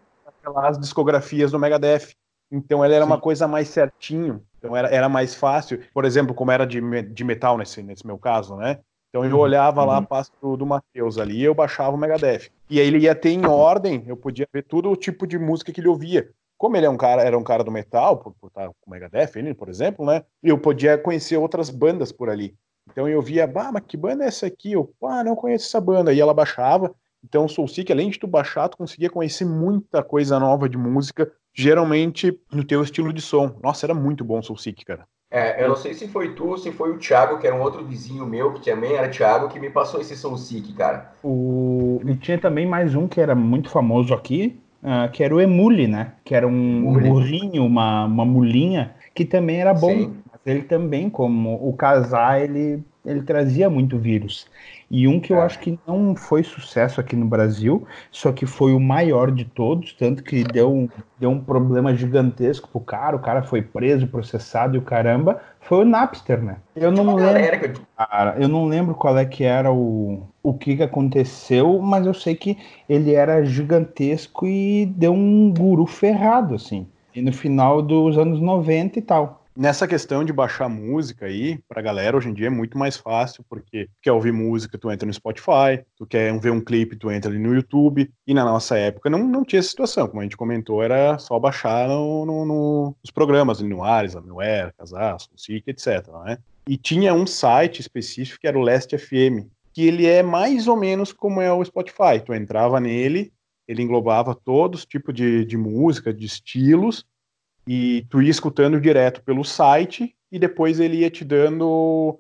Speaker 3: nas discografias do Megadeth. Então, ele era Sim. uma coisa mais certinho. Então, era, era mais fácil. Por exemplo, como era de, de metal nesse, nesse meu caso, né? Então eu uhum. olhava lá a uhum. pasta do, do Matheus ali e eu baixava o Megadeth. E aí ele ia ter em ordem, eu podia ver todo o tipo de música que ele ouvia. Como ele é um cara, era um cara do metal, por, por estar com o Megadeth, ele, por exemplo, né? Eu podia conhecer outras bandas por ali. Então eu via, bah, mas que banda é essa aqui? Eu, ah, não conheço essa banda. E ela baixava. Então o Soulseek, além de tu baixar, tu conseguia conhecer muita coisa nova de música, geralmente no teu estilo de som. Nossa, era muito bom o Soulseek, cara.
Speaker 1: É, eu não sei se foi tu ou se foi o Thiago, que era um outro vizinho meu, que também era Thiago, que me passou esse Soul Seek, cara.
Speaker 2: O... E tinha também mais um que era muito famoso aqui, uh, que era o Emule, né? Que era um burrinho, uma, uma mulinha, que também era bom. Sim. Ele também, como o casar, ele, ele trazia muito vírus. E um que eu é. acho que não foi sucesso aqui no Brasil, só que foi o maior de todos, tanto que deu um, deu um problema gigantesco pro cara, o cara foi preso, processado e o caramba, foi o Napster, né? Eu não lembro, cara, eu não lembro qual é que era o, o que, que aconteceu, mas eu sei que ele era gigantesco e deu um guru ferrado, assim. E no final dos anos 90 e tal.
Speaker 3: Nessa questão de baixar música aí, pra galera, hoje em dia é muito mais fácil, porque tu quer ouvir música, tu entra no Spotify, tu quer ver um clipe, tu entra ali no YouTube, e na nossa época não, não tinha essa situação, como a gente comentou, era só baixar no, no, no nos programas, ali no Ares, no Air, Casas, SIC, etc, né? E tinha um site específico que era o Last FM, que ele é mais ou menos como é o Spotify, tu entrava nele, ele englobava todos os tipos de, de música, de estilos, e tu ia escutando direto pelo site e depois ele ia te dando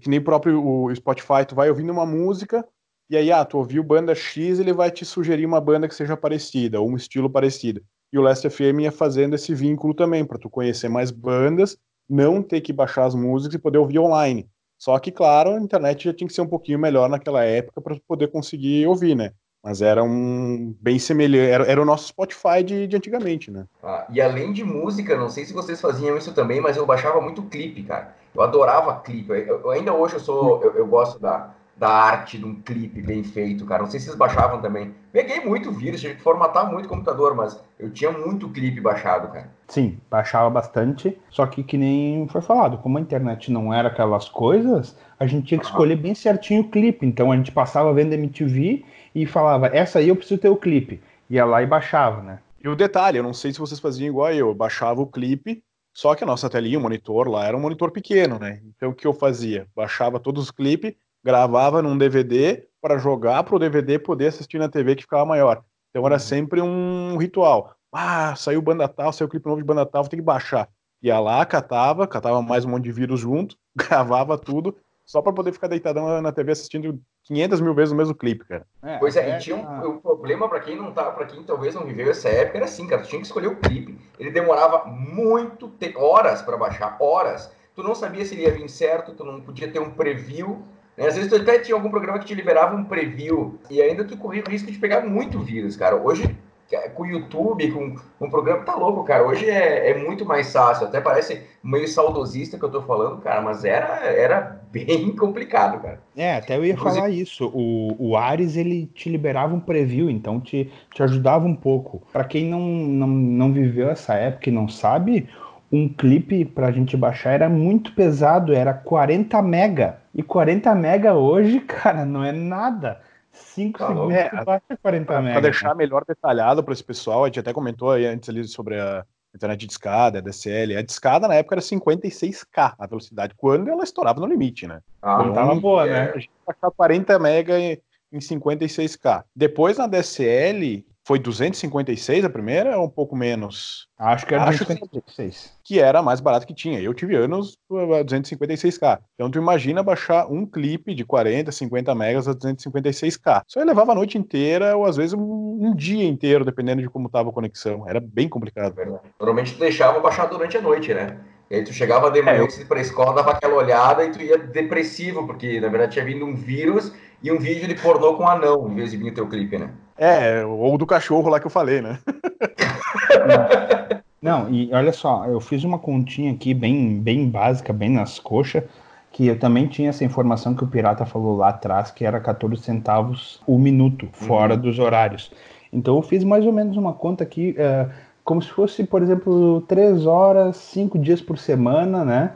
Speaker 3: que nem próprio o Spotify, tu vai ouvindo uma música e aí, ah, tu ouviu banda X, ele vai te sugerir uma banda que seja parecida, ou um estilo parecido. E o Last FM ia fazendo esse vínculo também, para tu conhecer mais bandas, não ter que baixar as músicas e poder ouvir online. Só que, claro, a internet já tinha que ser um pouquinho melhor naquela época para poder conseguir ouvir, né? Mas era um bem semelhante, era, era o nosso Spotify de, de antigamente, né?
Speaker 1: Ah, e além de música, não sei se vocês faziam isso também, mas eu baixava muito clipe, cara. Eu adorava clipe. Eu, eu, ainda hoje eu sou, eu, eu, gosto da, da arte de um clipe bem feito, cara. Não sei se vocês baixavam também. Peguei muito vírus, tive que formatar muito o computador, mas eu tinha muito clipe baixado, cara.
Speaker 2: Sim, baixava bastante. Só que que nem foi falado, como a internet não era aquelas coisas, a gente tinha que escolher bem certinho o clipe. Então a gente passava vendo MTV e falava, essa aí eu preciso ter o clipe. Ia lá e baixava, né?
Speaker 3: E o detalhe, eu não sei se vocês faziam igual eu, eu baixava o clipe, só que a nossa telinha, o monitor lá, era um monitor pequeno, né? Então o que eu fazia? Baixava todos os clipes, gravava num DVD para jogar para o DVD poder assistir na TV que ficava maior. Então era uhum. sempre um ritual. Ah, saiu banda tal, saiu clipe novo de banda tal, vou ter que baixar. Ia lá, catava, catava mais um monte de vírus junto, <laughs> gravava tudo só para poder ficar deitadão na TV assistindo 500 mil vezes o mesmo clipe, cara.
Speaker 1: É, pois é, é, e tinha um, um problema para quem não tá, para quem talvez não viveu essa época, era assim, cara, tu tinha que escolher o clipe. Ele demorava muito tempo, horas para baixar, horas. Tu não sabia se ele ia vir certo, tu não podia ter um preview. Né? Às vezes tu até tinha algum programa que te liberava um preview e ainda tu corria o risco de pegar muito vírus, cara. Hoje é, com o YouTube, com, o programa, tá louco, cara. Hoje é, é muito mais fácil. Até parece meio saudosista que eu tô falando, cara, mas era, era bem <laughs> complicado, cara.
Speaker 2: É, até eu ia Inclusive... falar isso. O, o Ares, ele te liberava um preview, então te, te ajudava um pouco. Para quem não, não, não viveu essa época e não sabe, um clipe pra gente baixar era muito pesado, era 40 mega. E 40 mega hoje, <laughs> cara, não é nada. 5
Speaker 3: Tá
Speaker 2: segundos tu baixa 40
Speaker 3: Pra
Speaker 2: mega.
Speaker 3: deixar melhor detalhado para esse pessoal, a gente até comentou aí antes ali sobre a internet de escada, a DSL. A de escada na época era 56k a velocidade, quando ela estourava no limite, né?
Speaker 1: Ah,
Speaker 2: Não tava boa,
Speaker 1: é.
Speaker 2: né?
Speaker 3: A gente baixava 40 mega em em 56k. Depois na DSL foi 256 a primeira ou um pouco menos?
Speaker 2: Acho que era
Speaker 3: Acho que-
Speaker 2: 256.
Speaker 3: que era a mais barata que tinha. Eu tive anos a 256k. Então tu imagina baixar um clipe de 40, 50 megas a 256k. Isso aí levava a noite inteira ou às vezes um, um dia inteiro, dependendo de como tava a conexão. Era bem complicado.
Speaker 1: Normalmente tu deixava baixar durante a noite, né? E aí tu chegava de manhã
Speaker 3: É,
Speaker 1: pra escola, dava aquela olhada e tu ia depressivo, porque na verdade tinha vindo um vírus e um vídeo de pornô com anão, em vez de vir o teu clipe, né?
Speaker 3: É, ou do cachorro lá que eu falei, né? <laughs>
Speaker 2: Não, e olha só, eu fiz uma continha aqui bem, bem básica, bem nas coxas, que eu também tinha essa informação que o Pirata falou lá atrás, que era 14 centavos o minuto, fora dos horários. Então eu fiz mais ou menos uma conta aqui, eh, como se fosse, por exemplo, 3 horas, 5 dias por semana, né?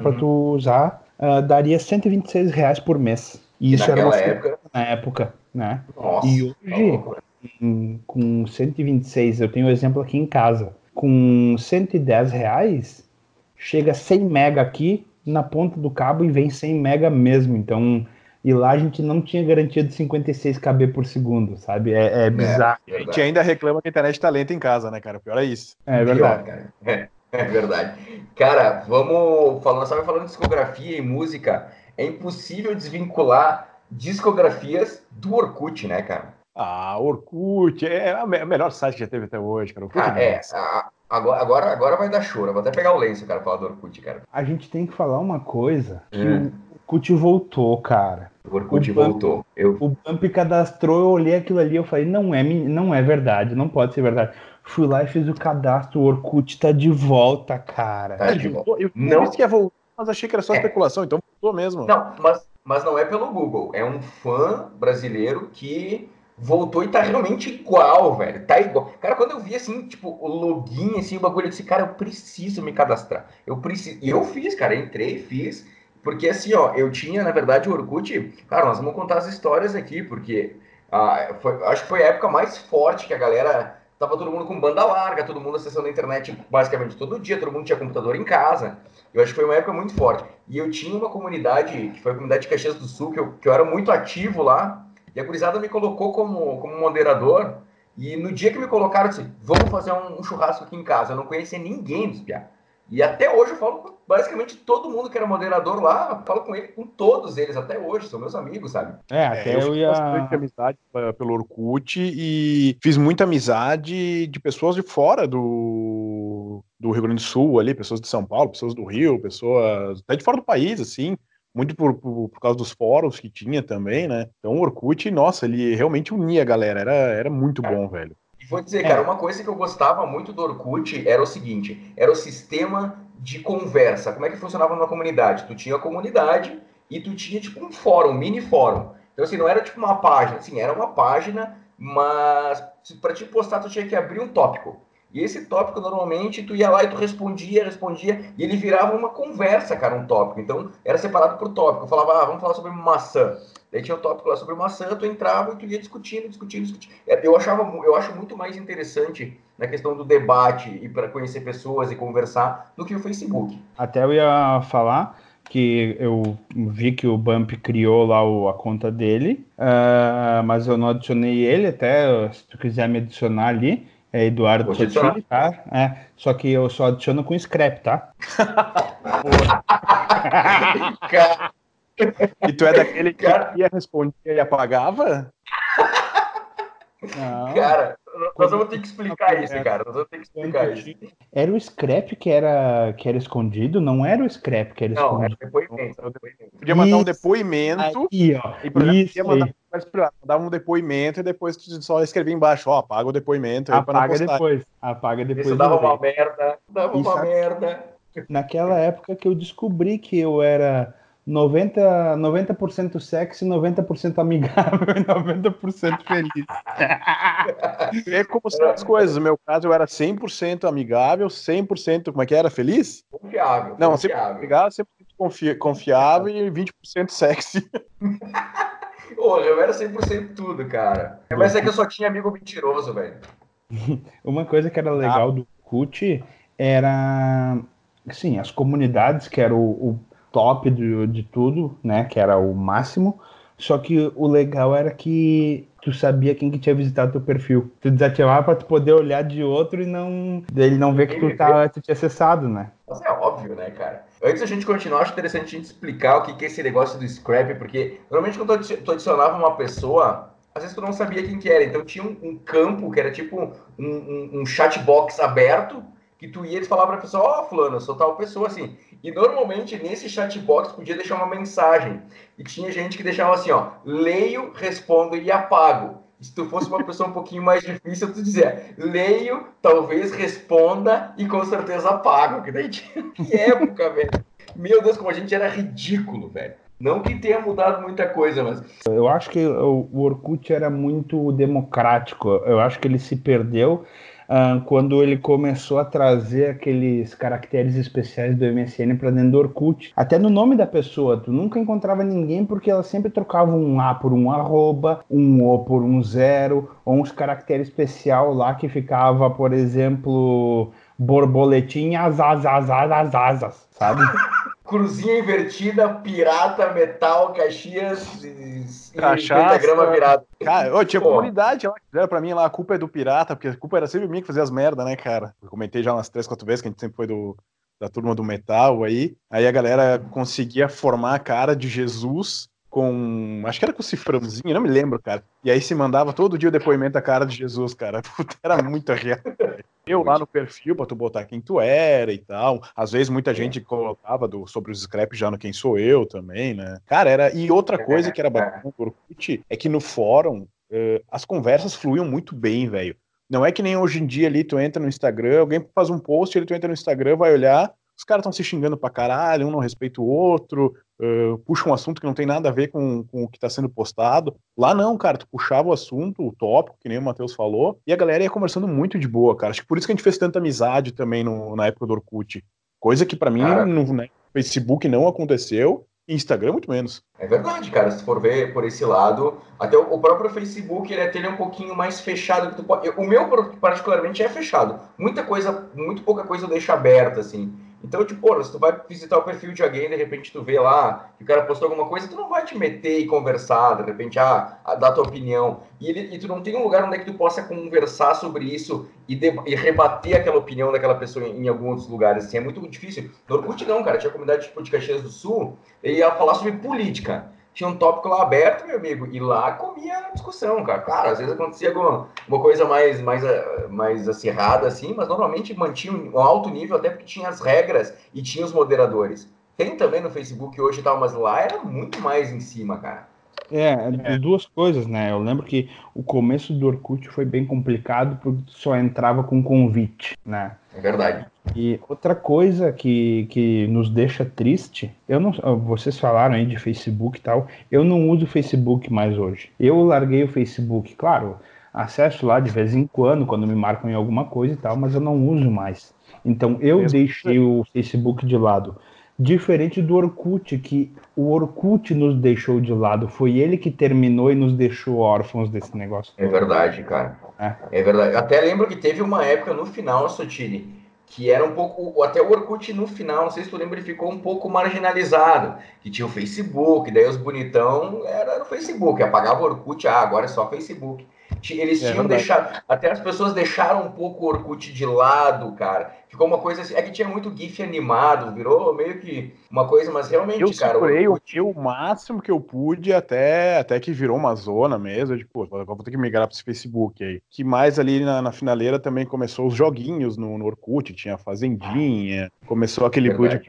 Speaker 2: para tu usar, ah, daria 126 reais por mês. E isso era uma
Speaker 1: época,
Speaker 2: na época, né?
Speaker 1: nossa,
Speaker 2: E
Speaker 1: tá
Speaker 2: hoje,
Speaker 1: né?
Speaker 2: com- com 126, eu tenho um exemplo aqui em casa, com 110 reais, chega 100 mega aqui na ponta do cabo e vem 100 mega mesmo. Então, e lá a gente não tinha garantia de 56 KB por segundo, sabe? É, é bizarro.
Speaker 3: A gente ainda reclama que a internet tá lenta em casa, né, cara? Pior é isso.
Speaker 2: É,
Speaker 1: Pior,
Speaker 2: verdade.
Speaker 1: cara. É, é verdade. Cara, vamos falando, sabe falando de discografia e música, é impossível desvincular discografias do Orkut, né, cara?
Speaker 3: Ah, Orkut, é a melhor site que já teve até hoje, cara. Orkut
Speaker 1: Ah, é, agora, agora, agora vai dar choro. Eu vou até pegar o lenço, cara, falar do Orkut, cara.
Speaker 2: A gente tem que falar uma coisa, que
Speaker 1: Hum.
Speaker 2: Orkut voltou, cara.
Speaker 1: O Orkut
Speaker 2: O Bump-
Speaker 1: voltou. Eu,
Speaker 2: O Bump cadastrou, eu olhei aquilo ali, eu falei, não é, não é verdade, não pode ser verdade. Fui lá e fiz o cadastro, o Orkut tá de volta, cara.
Speaker 1: Tá de
Speaker 3: voltou. Eu
Speaker 1: Não.
Speaker 3: disse que ia voltar, mas achei que era só
Speaker 1: É.
Speaker 3: especulação, então voltou mesmo.
Speaker 1: Não, mas, mas não é pelo Google. É um fã brasileiro que voltou e tá realmente igual, velho. Tá igual. Cara, quando eu vi assim, tipo, o login, assim, o bagulho, eu disse, cara, eu preciso me cadastrar. Eu preciso. E eu fiz, cara, entrei, fiz. Porque assim, ó, eu tinha, na verdade, o Orkut. Cara, nós vamos contar as histórias aqui, porque ah, foi- acho que foi a época mais forte que a galera. Tava todo mundo com banda larga, todo mundo acessando a internet basicamente todo dia, todo mundo tinha computador em casa. Eu acho que foi uma época muito forte. E eu tinha uma comunidade, que foi a comunidade de Caxias do Sul, que eu, que eu era muito ativo lá, e a gurizada me colocou como, como moderador, e no dia que me colocaram, eu disse, vamos fazer um, um churrasco aqui em casa. Eu não conhecia ninguém dos piá. E até hoje eu falo com basicamente todo mundo que era moderador lá, eu falo com ele, com todos eles até hoje, são meus amigos, sabe?
Speaker 2: É,
Speaker 3: É,
Speaker 2: até
Speaker 3: eu
Speaker 2: eu,
Speaker 3: fiz bastante
Speaker 2: ia.
Speaker 3: amizade eh, pelo Orkut e fiz muita amizade de pessoas de fora do, do Rio Grande do Sul ali, pessoas de São Paulo, pessoas do Rio, pessoas até de fora do país, assim, muito por, por, por causa dos fóruns que tinha também, né? Então o Orkut, nossa, ele realmente unia a galera, era, era muito bom, velho.
Speaker 1: E vou dizer,
Speaker 2: É.
Speaker 1: cara, uma coisa que eu gostava muito do Orkut era o seguinte: era o sistema de conversa. Como é que funcionava numa comunidade? Tu tinha a comunidade e tu tinha tipo um fórum, um mini fórum. Então, assim, não era tipo uma página, assim, era uma página, mas para te postar, tu tinha que abrir um tópico. E esse tópico, normalmente, tu ia lá e tu respondia, respondia, e ele virava uma conversa, cara, um tópico. Então, era separado por tópico. Eu falava, ah, vamos falar sobre maçã. Daí tinha o tópico lá sobre maçã, tu entrava e tu ia discutindo, discutindo, discutindo. É, Eu, achava, eu acho muito mais interessante na questão do debate e para conhecer pessoas e conversar do que o Facebook.
Speaker 2: Até eu ia falar que eu vi que o Bump criou lá o- a conta dele, ah, mas eu não adicionei ele, até se tu quiser me adicionar ali, é Eduardo
Speaker 1: Vou.
Speaker 2: Sotile, tá? É, só que eu só adiciono com scrap, tá? <laughs>
Speaker 3: E tu é daquele que
Speaker 1: Cara.
Speaker 3: ia respondia e apagava?
Speaker 2: Não.
Speaker 1: cara, nós vamos ter que explicar isso, cara. Nós vamos ter que explicar isso.
Speaker 2: Era o scrap que era, que era escondido? Não era o scrap que era
Speaker 1: Não, é
Speaker 2: escondido.
Speaker 1: depoimento. depoimento.
Speaker 3: Podia mandar um depoimento
Speaker 2: Aí, ó.
Speaker 3: e por exemplo,
Speaker 2: Isso
Speaker 3: mandar,
Speaker 2: aí.
Speaker 3: mandava um depoimento e depois só escrevia embaixo, ó, apaga o depoimento não
Speaker 2: Apaga depois. Apaga depois.
Speaker 1: Isso dava uma merda, dava
Speaker 2: Isso
Speaker 1: uma
Speaker 2: é-
Speaker 1: merda.
Speaker 2: naquela época que eu descobri que eu era 90%, 90 sexy, 90% amigável e 90% feliz.
Speaker 3: é como são as coisas. No meu caso, eu era 100% amigável, 100%, como é que era? Feliz?
Speaker 1: Confiável.
Speaker 3: Não, confiável. 100% amigável, 100% confi confiável e 20% sexy. <laughs>
Speaker 1: Pô, eu era 100% tudo, cara. Mas é que eu só tinha amigo mentiroso, velho. <laughs>
Speaker 2: Uma coisa que era legal ah. do CUT era, sim, as comunidades, que era o, o top de, de tudo, né? Que era o máximo. Só que o legal era que tu sabia quem que tinha visitado teu perfil. Tu desativava para tu poder olhar de outro e não ele não ver que tu, tá, tu tinha acessado, né?
Speaker 1: Isso é óbvio, né, cara? Antes da gente continuar, acho interessante a gente explicar o que, que é esse negócio do scrap, porque normalmente quando tu adicionava uma pessoa, às vezes tu não sabia quem que era. Então tinha um, um campo que era tipo um, um, um chatbox aberto, que tu ia e falava pra pessoa, ó, oh, fulano, eu sou tal pessoa, assim. E normalmente nesse chatbox podia deixar uma mensagem. E tinha gente que deixava assim, ó, leio, respondo e apago. Se tu fosse uma pessoa um pouquinho mais difícil, tu dizia, leio, talvez responda e com certeza apago. Que daí tinha... <laughs> Que época, velho. Meu Deus, como a gente era ridículo, velho. Não que tenha mudado muita coisa, mas.
Speaker 2: Eu acho que o Orkut era muito democrático. Eu acho que ele se perdeu uh, quando ele começou a trazer aqueles caracteres especiais do MSN para dentro do Orkut. Até no nome da pessoa, tu nunca encontrava ninguém porque ela sempre trocava um A por um arroba, um O por um zero, ou uns caracteres especial lá que ficava, por exemplo, borboletinha, asas, asas, asas, sabe? <laughs>
Speaker 1: Cruzinha invertida, pirata, metal, Caxias
Speaker 3: e Cachaça. grama virado. Cara, oh, tinha Pô. comunidade lá que fizeram pra mim lá, a culpa é do pirata, porque a culpa era sempre minha que fazia as merda, né, cara? Eu comentei já umas três, quatro vezes que a gente sempre foi do, da turma do metal aí. Aí a galera conseguia formar a cara de Jesus com. Acho que era com cifrãozinho, não me lembro, cara. E aí se mandava todo dia o depoimento da cara de Jesus, cara. <laughs> Puta, era muito real. Eu lá no perfil pra tu botar quem tu era e tal. Às vezes muita gente colocava do, sobre os scraps já no quem sou eu também, né? Cara, era. E outra coisa que era bacana do Orkut é que no fórum uh, as conversas fluíam muito bem, velho. Não é que nem hoje em dia ali tu entra no Instagram, alguém faz um post, ele tu entra no Instagram, vai olhar, os caras estão se xingando pra caralho, um não respeita o outro, uh, puxa um assunto que não tem nada a ver com, com o que está sendo postado. Lá não, cara, tu puxava o assunto, o tópico, que nem o Matheus falou, e a galera ia conversando muito de boa, cara. Acho que por isso que a gente fez tanta amizade também no, na época do Orkut. Coisa que para mim no né, Facebook não aconteceu, e Instagram muito menos.
Speaker 1: É verdade, cara. Se for ver por esse lado, até o próprio Facebook ele é, ele é um pouquinho mais fechado. Que tu pode... O meu particularmente é fechado. Muita coisa, muito pouca coisa eu deixo aberta assim. Então, tipo, porra, se tu vai visitar o perfil de alguém, de repente tu vê lá que o cara postou alguma coisa, tu não vai te meter e conversar, de repente, ah, dar tua opinião. E, ele, e tu não tem um lugar onde é que tu possa conversar sobre isso e, de, e rebater aquela opinião daquela pessoa em, em, alguns lugares. Assim, é muito difícil. No Orkut não, cara. Tinha comunidade tipo, de Caxias do Sul e ia falar sobre política tinha um tópico lá aberto, meu amigo, e lá comia discussão, cara. Claro, às vezes acontecia alguma uma coisa mais, mais, eh, mais acirrada, assim, mas normalmente mantinha um alto nível, até porque tinha as regras e tinha os moderadores. Tem também no Facebook hoje e tal, mas lá era muito mais em cima, cara.
Speaker 2: É, é, duas coisas, né? Eu lembro que o começo do Orkut foi bem complicado porque só entrava com convite, né?
Speaker 1: É verdade.
Speaker 2: E outra coisa que, que nos deixa triste, eu não, vocês falaram aí de Facebook e tal, eu não uso o Facebook mais hoje. Eu larguei o Facebook, claro, acesso lá de vez em quando, quando me marcam em alguma coisa e tal, mas eu não uso mais. Então eu deixei o Facebook de lado. Diferente do Orkut, que o Orkut nos deixou de lado. Foi ele que terminou e nos deixou órfãos desse negócio.
Speaker 1: É verdade, cara. É, é verdade. Até lembro que teve uma época no final, Sotiri, que era um pouco. Até o Orkut no final, não sei se tu lembra, ele ficou um pouco marginalizado. Que tinha o Facebook, daí os bonitão era no Facebook. Apagava o Orkut, ah, agora é só Facebook. Eles é tinham deixado. Até as pessoas deixaram um pouco o Orkut de lado, cara. Ficou uma coisa assim. É que tinha muito GIF animado, virou meio que uma coisa, mas realmente,
Speaker 3: eu
Speaker 1: cara.
Speaker 3: Eu Orkut... o máximo que eu pude, até, até que virou uma zona mesmo. Tipo, vou ter que migrar para esse Facebook aí. Que mais ali na, na, finaleira também começou os joguinhos no, no Orkut, tinha Fazendinha, começou aquele Buddy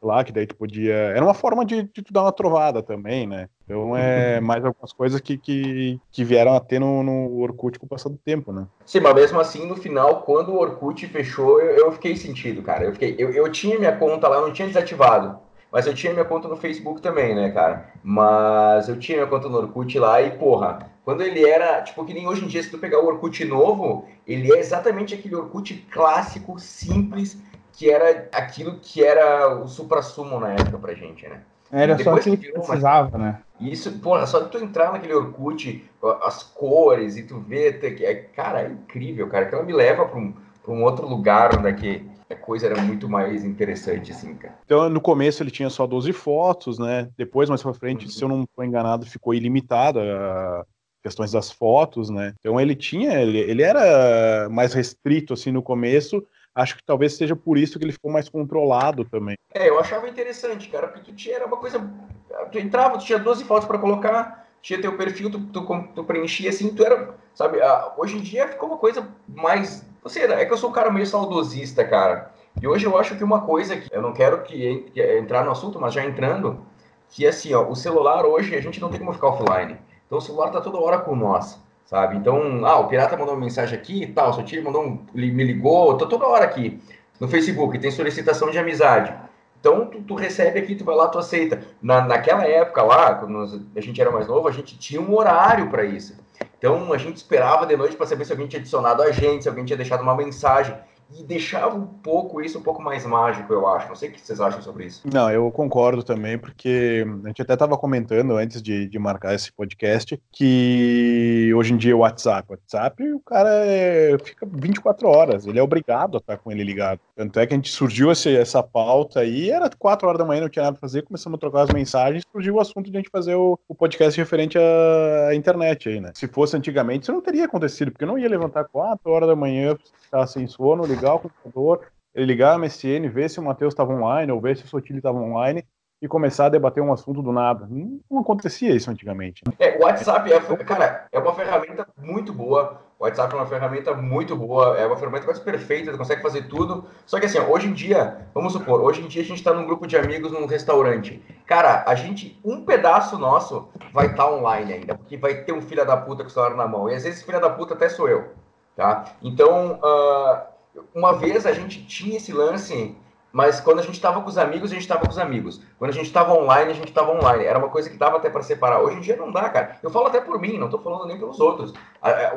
Speaker 3: lá, que daí tu podia. Era uma forma de, de tu dar uma trovada também, né? Então é mais algumas coisas que, que, que vieram a ter no, no Orkut com o passar do tempo, né?
Speaker 1: Sim, mas mesmo assim, no final, quando o Orkut fechou, eu, eu fiquei sentido, cara. Eu, fiquei, eu, eu tinha minha conta lá, eu não tinha desativado. Mas eu tinha minha conta no Facebook também, né, cara? Mas eu tinha minha conta no Orkut lá e, porra, quando ele era, tipo, que nem hoje em dia, se tu pegar o Orkut novo, ele é exatamente aquele Orkut clássico, simples, que era aquilo que era o supra-sumo na época pra gente, né?
Speaker 2: Era só aquilo que, que precisava, né?
Speaker 1: Isso, porra, só de tu entrar naquele Orkut, as cores e tu ver, é, cara, é incrível, cara. Aquela me leva para um, pra um outro lugar onde é que a coisa era muito mais interessante, assim, cara.
Speaker 3: Então, no começo ele tinha só 12 fotos, né? Depois, mais pra frente, uhum. se eu não estou enganado, ficou ilimitado a questões das fotos, né? Então ele tinha, ele, ele era mais restrito, assim, no começo, acho que talvez seja por isso que ele ficou mais controlado também.
Speaker 1: É, eu achava interessante, cara, porque tu tinha, era uma coisa. Tu entrava, tu tinha 12 fotos para colocar, tinha teu perfil, tu, tu, tu, preenchia assim, tu era. Sabe, hoje em dia ficou uma coisa mais. Você, é que eu sou um cara meio saudosista, cara. E hoje eu acho que uma coisa que eu não quero que, que entrar no assunto, mas já entrando, que assim, ó, o celular hoje a gente não tem como ficar offline. Então o celular tá toda hora com nós sabe? Então, ah, o pirata mandou uma mensagem aqui e tal, seu tio mandou um, me ligou, tô toda hora aqui no Facebook, tem solicitação de amizade. Então, tu, tu, recebe aqui, tu vai lá, tu aceita. Na, naquela época lá, quando nós, a gente era mais novo, a gente tinha um horário para isso. Então, a gente esperava de noite para saber se alguém tinha adicionado a gente, se alguém tinha deixado uma mensagem e deixava um pouco isso um pouco mais mágico, eu acho. Não sei o que vocês acham sobre isso.
Speaker 3: Não, eu concordo também, porque a gente até estava comentando antes de, de marcar esse podcast que hoje em dia o WhatsApp, o WhatsApp, o cara é, fica 24 horas, ele é obrigado a estar com ele ligado. Tanto é que a gente surgiu esse, essa pauta aí, era 4 horas da manhã, não tinha nada para fazer, começamos a trocar as mensagens, surgiu o assunto de a gente fazer o, o podcast referente à internet aí, né? Se fosse antigamente, isso não teria acontecido, porque eu não ia levantar 4 horas da manhã, ficar sem sono, ligar ligar o computador, ligar a MSN, ver se o Matheus estava online ou ver se o Sotile estava online e começar a debater um assunto do nada. Não, acontecia isso antigamente.
Speaker 1: É, o WhatsApp, é, cara, é uma ferramenta muito boa. O WhatsApp é uma ferramenta muito boa, é uma ferramenta quase perfeita, consegue fazer tudo. Só que assim, hoje em dia, vamos supor, hoje em dia a gente está num grupo de amigos num restaurante. Cara, a gente, um pedaço nosso vai estar tá online ainda, porque vai ter um filho da puta com o celular na mão. E às vezes filho da puta até sou eu, tá? Então, uh, uma vez a gente tinha esse lance, mas quando a gente estava com os amigos, a gente estava com os amigos. Quando a gente estava online, a gente estava online. Era uma coisa que dava até para separar. Hoje em dia não dá, cara. Eu falo até por mim, não estou falando nem pelos outros.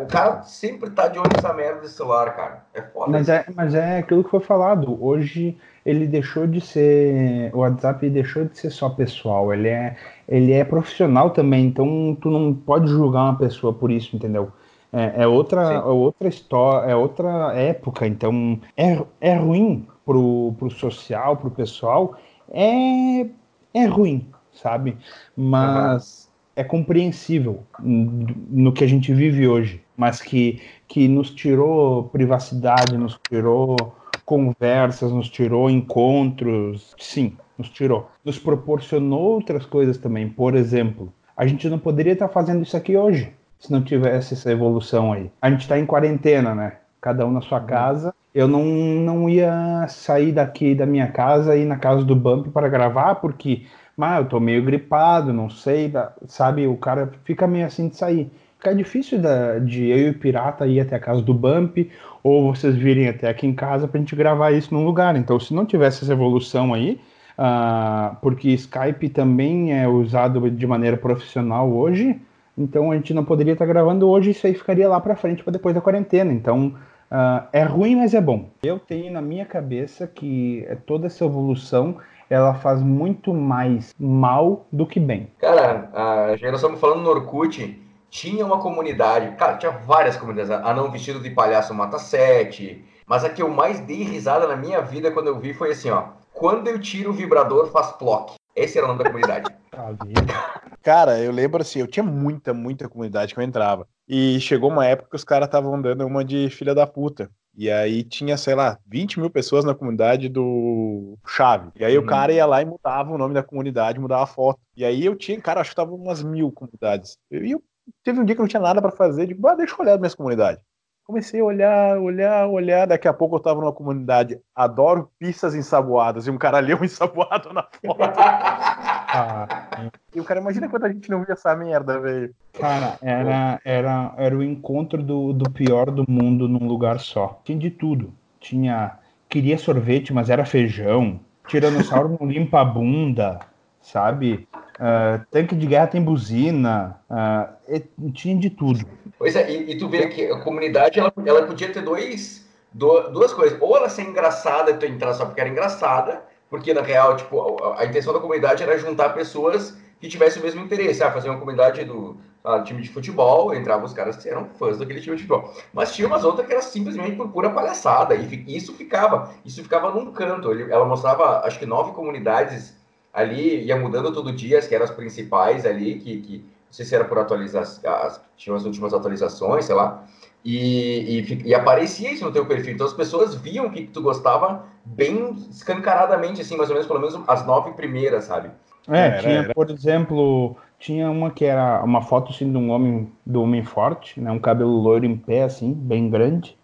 Speaker 1: O cara sempre tá de olho nessa merda desse celular, cara. É foda.
Speaker 2: Mas é, mas é aquilo que foi falado. Hoje ele deixou de ser. O WhatsApp deixou de ser só pessoal. Ele é, ele é profissional também. Então tu não pode julgar uma pessoa por isso, entendeu? É, é outra, é outra história, é outra época, então é, é ruim pro, pro social, pro pessoal, é, é ruim, sabe? Mas uhum. é compreensível no que a gente vive hoje, mas que, que nos tirou privacidade, nos tirou conversas, nos tirou encontros, sim, nos tirou. Nos proporcionou outras coisas também, por exemplo, a gente não poderia estar fazendo isso aqui hoje se não tivesse essa evolução aí. A gente está em quarentena, né? Cada um na sua uhum. casa. Eu não, não ia sair daqui da minha casa e ir na casa do Bump para gravar, porque, mas eu tô meio gripado, não sei, sabe? O cara fica meio assim de sair. Fica difícil da, de eu e o Pirata ir até a casa do Bump, ou vocês virem até aqui em casa para a gente gravar isso num lugar. Então, se não tivesse essa evolução aí, uh, porque Skype também é usado de maneira profissional hoje, então a gente não poderia estar gravando hoje, isso aí ficaria lá para frente para depois da quarentena. Então uh, é ruim, mas é bom. Eu tenho na minha cabeça que toda essa evolução ela faz muito mais mal do que bem.
Speaker 1: Cara, a geração falando no Orkut tinha uma comunidade, cara, tinha várias comunidades. A não vestido de palhaço mata sete. Mas a que eu mais dei risada na minha vida quando eu vi foi assim, ó. Quando eu tiro o vibrador, faz plock. Esse era o nome da comunidade. <laughs>
Speaker 3: Cara, eu lembro assim, eu tinha muita, muita comunidade que eu entrava. E chegou uma época que os caras estavam dando uma de filha da puta. E aí tinha, sei lá, 20 mil pessoas na comunidade do Chave. E aí uhum. o cara ia lá e mudava o nome da comunidade, mudava a foto. E aí eu tinha, cara, acho que tava umas mil comunidades. E eu, teve um dia que eu não tinha nada para fazer, digo, ah, deixa eu olhar as minhas comunidades. Comecei a olhar, olhar, olhar. Daqui a pouco eu tava numa comunidade. Adoro pizzas ensaboadas. E um cara <laughs> leu ensaboado na foto. <laughs> ah, e o cara, imagina quanta gente não via essa merda, velho.
Speaker 2: Cara, era, era, era o encontro do, do pior do mundo num lugar só. Tinha de tudo. Tinha. Queria sorvete, mas era feijão. Tiranossauro não limpa a bunda, sabe? Uh, tanque de guerra tem buzina, uh, tinha de tudo.
Speaker 1: Pois é, e, e, tu vê que a comunidade ela, ela podia ter dois, do, duas coisas. Ou ela ser engraçada e tu entrar só porque era engraçada, porque na real, tipo, a, a intenção da comunidade era juntar pessoas que tivessem o mesmo interesse. Ah, fazer uma comunidade do ah, time de futebol, entravam os caras que eram fãs daquele time de futebol. Mas tinha umas outras que era simplesmente por pura palhaçada. E isso ficava, isso ficava num canto. ela mostrava, acho que nove comunidades ali, ia mudando todo dia, as que eram as principais ali, que, que não sei se era por atualização, tinha as últimas atualizações, sei lá. E, e, e, aparecia isso no teu perfil. Então as pessoas viam que tu gostava bem escancaradamente, assim, mais ou menos, pelo menos as nove primeiras, sabe?
Speaker 2: É, era, tinha, era. por exemplo, tinha uma que era uma foto assim de um homem, do homem forte, né? Um cabelo loiro em pé, assim, bem grande.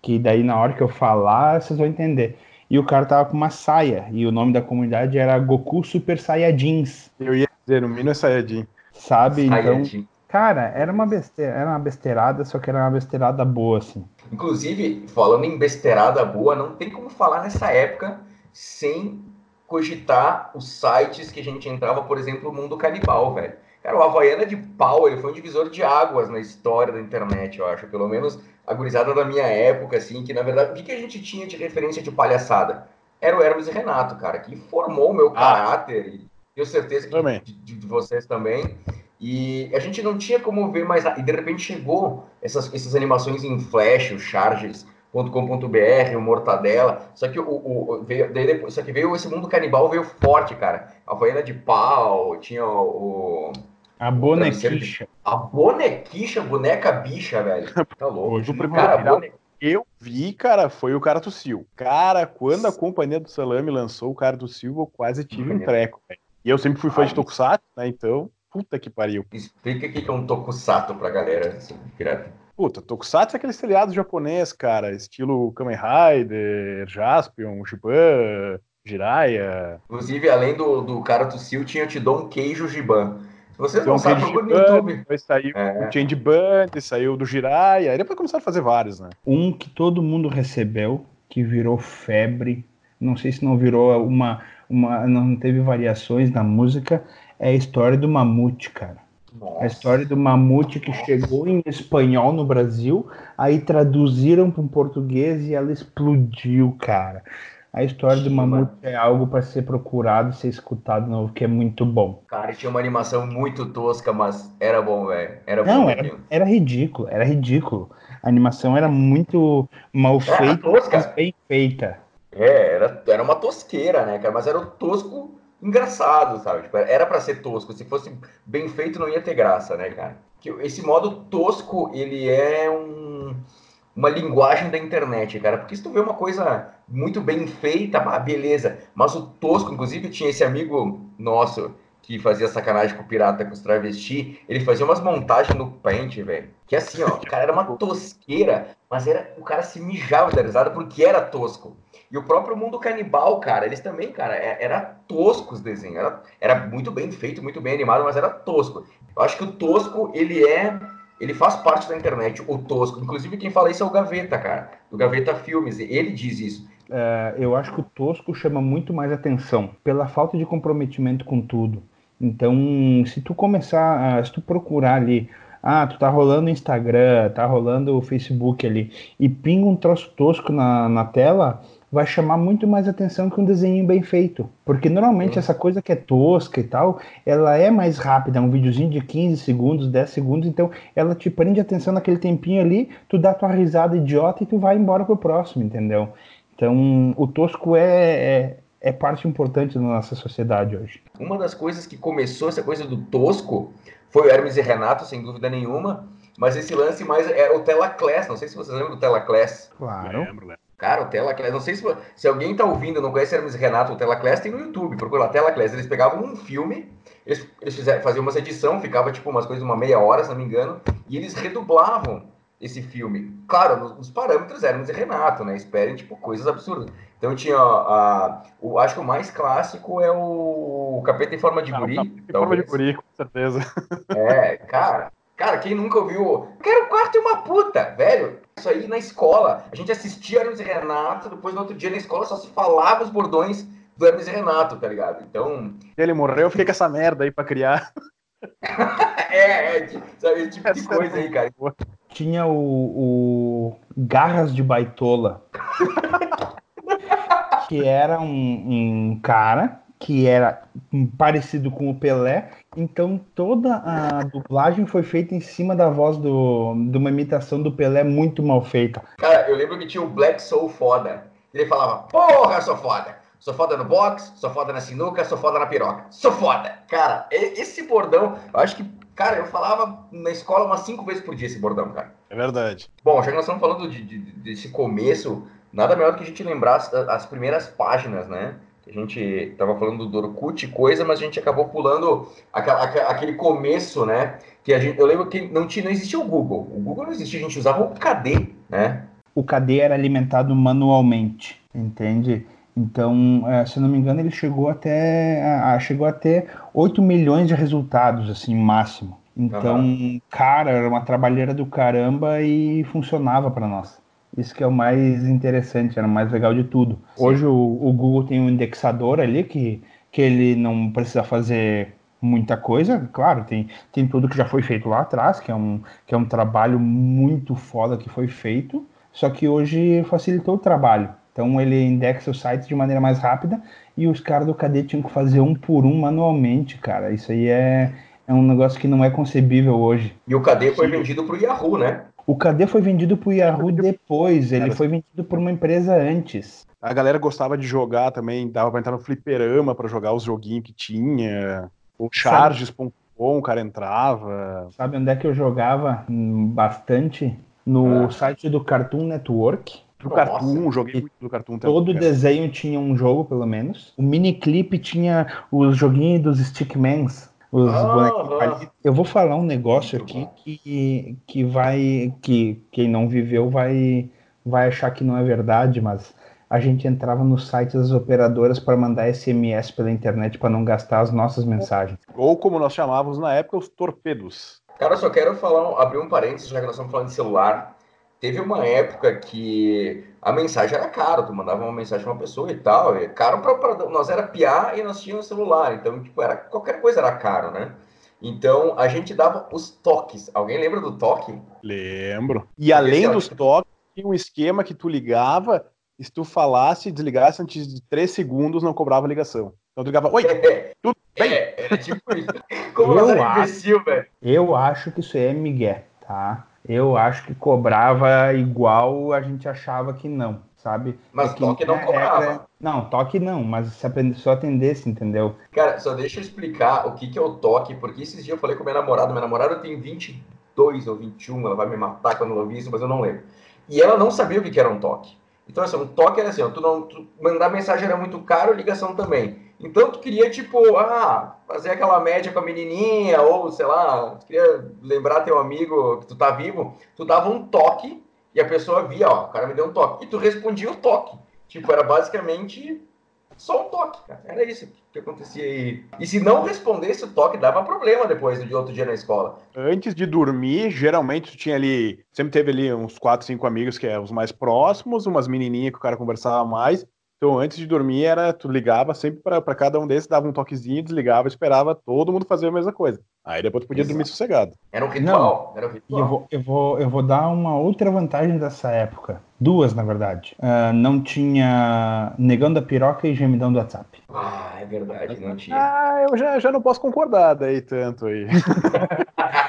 Speaker 2: Que daí na hora que eu falar, vocês vão entender. E o cara tava com uma saia, e o nome da comunidade era Goku Super Saiyajins.
Speaker 3: Eu ia dizer, o Mino é Saiyajin.
Speaker 2: Sabe? Então, cara, era uma besteira, era uma besteirada, só que era uma besteirada boa, assim.
Speaker 1: Inclusive, falando em besteirada boa, não tem como falar nessa época sem cogitar os sites que a gente entrava, por exemplo, o Mundo Canibal, velho. Cara, o Havaiana de pau, ele foi um divisor de águas na história da internet, eu acho. Pelo menos a gurizada da minha época, assim, que na verdade, o que, que a gente tinha de referência de palhaçada? Era o Hermes e Renato, cara, que formou o meu ah. caráter, e tenho certeza que de, de, vocês também. E a gente não tinha como ver mais nada. E de repente chegou essas, essas animações em flash, os charges, .com.br, o Mortadela. Só que o, o veio, daí depois, só que veio esse mundo canibal veio forte, cara. A Havaiana de pau, tinha o,
Speaker 2: a bonequicha.
Speaker 1: A bonequicha, boneca bicha, velho. <laughs> Tá louco.
Speaker 3: Hoje, o cara, bone... eu vi, cara, foi o cara tossiu. Cara, quando a companhia do Salame lançou o cara do Silva, eu quase tive um treco, velho. E eu sempre fui fã Ai, de Tokusatsu, né? Então, puta que pariu.
Speaker 1: Explica o que é um Tokusatsu pra galera, assim, direto.
Speaker 3: Puta, Tokusatsu é aquele seriado japonês, cara, estilo Kamen Rider, Jaspion, Giban, Jiraiya.
Speaker 1: Inclusive, além do, do cara Sil, tinha te dou um queijo Giban. Vocês não sabem, procura no YouTube.
Speaker 3: Depois saiu é. o Change Band, saiu do Jiraiya, aí depois começaram a fazer vários, né?
Speaker 2: Um que todo mundo recebeu, que virou febre, não sei se não virou uma, uma não teve variações na música, é a história do Mamute, cara. Nossa. A história do mamute que chegou em espanhol no Brasil, aí traduziram para um português e ela explodiu, cara. A história do mamute é algo para ser procurado, ser escutado novo, que é muito bom.
Speaker 1: Cara, tinha uma animação muito tosca, mas era bom, velho.
Speaker 2: Era Não, bom, era, era, ridículo, era ridículo. A animação era muito mal feita, tosca. mas bem feita.
Speaker 1: É, era, era uma tosqueira, né, cara? Mas era o tosco engraçado, sabe? Tipo, era para ser tosco. Se fosse bem feito, não ia ter graça, né, cara? Que esse modo tosco, ele é um, uma linguagem da internet, cara. Porque se tu vê uma coisa muito bem feita, ah, beleza. Mas o tosco, inclusive, tinha esse amigo nosso que fazia sacanagem com o pirata, com os travesti, ele fazia umas montagens no Paint, velho. Que assim, ó, o cara era uma tosqueira, mas era o cara se mijava da risada porque era tosco. E o próprio mundo canibal, cara, eles também, cara, é, era tosco os desenhos. Era, era muito bem feito, muito bem animado, mas era tosco. Eu acho que o tosco, ele é. Ele faz parte da internet, o tosco. Inclusive, quem fala isso é o Gaveta, cara. Do Gaveta Filmes. Ele diz isso.
Speaker 2: É, eu acho que o tosco chama muito mais atenção pela falta de comprometimento com tudo. Então, se tu começar, se tu procurar ali, ah, tu tá rolando o Instagram, tá rolando o Facebook ali, e pinga um troço tosco na, na tela, vai chamar muito mais atenção que um desenho bem feito. Porque normalmente essa coisa que é tosca e tal, ela é mais rápida, é um videozinho de 15 segundos, 10 segundos, então ela te prende atenção naquele tempinho ali, tu dá tua risada idiota e tu vai embora pro próximo, entendeu? Então o tosco é, é, é parte importante da nossa sociedade hoje.
Speaker 1: Uma das coisas que começou essa coisa do tosco foi o Hermes e Renato, sem dúvida nenhuma, mas esse lance mais era o Telaclass, não sei se vocês lembram do Telaclass.
Speaker 2: Claro. Lembro, lembro.
Speaker 1: Cara, o Telaclass, não sei se, se alguém tá ouvindo não conhece Hermes Renato, o Telaclass tem no YouTube, procura lá, Telaclass. Eles pegavam um filme, eles, eles fizeram, faziam uma edição, ficava tipo umas coisas, uma meia hora, se não me engano, e eles redublavam esse filme. Claro, nos, nos parâmetros Hermes e Renato, né? Esperem, tipo, coisas absurdas. Então tinha, a, o, acho que o mais clássico é o, o Capeta em Forma de Guri.
Speaker 3: Em Forma de Guri, com certeza.
Speaker 1: É, cara, Cara, quem nunca ouviu? Quero um quarto e uma puta, velho. Isso aí na escola. A gente assistia Hermes e Renato, depois no outro dia na escola só se falava os bordões do Hermes e Renato, tá ligado? Então.
Speaker 3: Ele morreu, eu fiquei com essa merda aí pra criar. <laughs>
Speaker 1: é, é, sabe, esse tipo de coisa aí, cara.
Speaker 2: Tinha o, o Garras de Baitola. <laughs> que era um, um cara que era parecido com o Pelé, então toda a dublagem foi feita em cima da voz do, de uma imitação do Pelé muito mal feita.
Speaker 1: Cara, eu lembro que tinha o Black Soul foda. Ele falava, porra, sou foda. Sou foda no boxe, sou foda na sinuca, sou foda na piroca. Sou foda. Cara, esse bordão, eu acho que, cara, eu falava na escola umas cinco vezes por dia esse bordão, cara.
Speaker 3: É verdade.
Speaker 1: Bom, já que nós estamos falando de, de, desse começo, nada melhor do que a gente lembrar as, as primeiras páginas, né? A gente estava falando do Orkut e coisa, mas a gente acabou pulando aquele começo, né? Que a gente, eu lembro que não, tinha, não existia o Google. O Google não existia, a gente usava o KD, né?
Speaker 2: O KD era alimentado manualmente, entende? Então, é, se eu não me engano, ele chegou até chegou a ter 8 milhões de resultados, assim, máximo. Então, uhum. cara, era uma trabalheira do caramba e funcionava para nós. Isso que é o mais interessante, era o mais legal de tudo. Hoje o, o, Google tem um indexador ali que, que ele não precisa fazer muita coisa, claro, tem, tem tudo que já foi feito lá atrás, que é, um, que é um trabalho muito foda que foi feito, só que hoje facilitou o trabalho. Então ele indexa os sites de maneira mais rápida e os caras do KD tinham que fazer um por um manualmente, cara. Isso aí é, é um negócio que não é concebível hoje.
Speaker 1: E o KD foi vendido para o Yahoo, né?
Speaker 2: O KD foi vendido pro Yahoo depois, ele foi vendido por uma empresa antes.
Speaker 3: A galera gostava de jogar também, dava pra entrar no fliperama para jogar os joguinhos que tinha. O charges.com, o cara entrava.
Speaker 2: Sabe onde é que eu jogava bastante? No ah. site do Cartoon Network.
Speaker 3: Do Nossa. Cartoon, joguei muito do Cartoon
Speaker 2: também. Todo desenho tinha um jogo, pelo menos. O miniclip tinha os joguinhos dos Stickmans. Os ah, Eu vou falar um negócio aqui que, que vai. que quem não viveu vai, vai achar que não é verdade, mas a gente entrava no site das operadoras para mandar SMS pela internet para não gastar as nossas mensagens.
Speaker 3: Ou como nós chamávamos na época, os torpedos.
Speaker 1: Cara, só quero falar, abrir um parênteses, já que nós estamos falando de celular. Teve uma época que a mensagem era caro, tu mandava uma mensagem pra uma pessoa e tal, e caro pra, pra, nós era piar e nós tínhamos celular, então, tipo, era, qualquer coisa era caro, né? Então, a gente dava os toques. Alguém lembra do toque?
Speaker 3: Lembro. E além assim, dos toques, tinha um esquema que tu ligava, e se tu falasse e desligasse antes de três segundos, não cobrava ligação. Então tu ligava, oi, é, <laughs> tudo bem? É, era tipo
Speaker 2: isso. <laughs> Como eu acho, imbecil, velho. Eu acho que isso é migué, tá? Eu acho que cobrava igual a gente achava que não, sabe?
Speaker 1: Mas
Speaker 2: é
Speaker 1: toque não cobrava. Regra...
Speaker 2: Não, toque não, mas se a pessoa atendesse, entendeu?
Speaker 1: Cara, só deixa eu explicar o que, que é o toque, porque esses dias eu falei com minha namorada, minha namorada tem 22 ou 21, ela vai me matar quando eu ouvir isso, mas eu não lembro. E ela não sabia o que, que era um toque. Então, assim, um toque era assim, ó, tu não, tu mandar mensagem era muito caro, ligação também. Então tu queria, tipo, ah, fazer aquela média com a menininha, ou sei lá, tu queria lembrar teu amigo que tu tá vivo, tu dava um toque e a pessoa via, ó, o cara me deu um toque. E tu respondia o toque. Tipo, era basicamente só um toque, cara. Era isso que acontecia aí. E se não respondesse o toque, dava problema depois de outro dia na escola.
Speaker 3: Antes de dormir, geralmente tu tinha ali, sempre teve ali uns quatro, cinco amigos que é os mais próximos, umas menininhas que o cara conversava mais, então, antes de dormir, era tu ligava sempre para cada um desses, dava um toquezinho, desligava, esperava todo mundo fazer a mesma coisa. Aí depois tu podia Exato. dormir sossegado.
Speaker 1: Era um ritual. Não, era um
Speaker 2: ritual. Eu, vou, eu, vou, eu vou dar uma outra vantagem dessa época. Duas, na verdade. Uh, não tinha negando a piroca e gemidão do WhatsApp.
Speaker 1: Ah, é verdade, não tinha.
Speaker 3: Ah, eu já, já não posso concordar daí tanto aí. <laughs>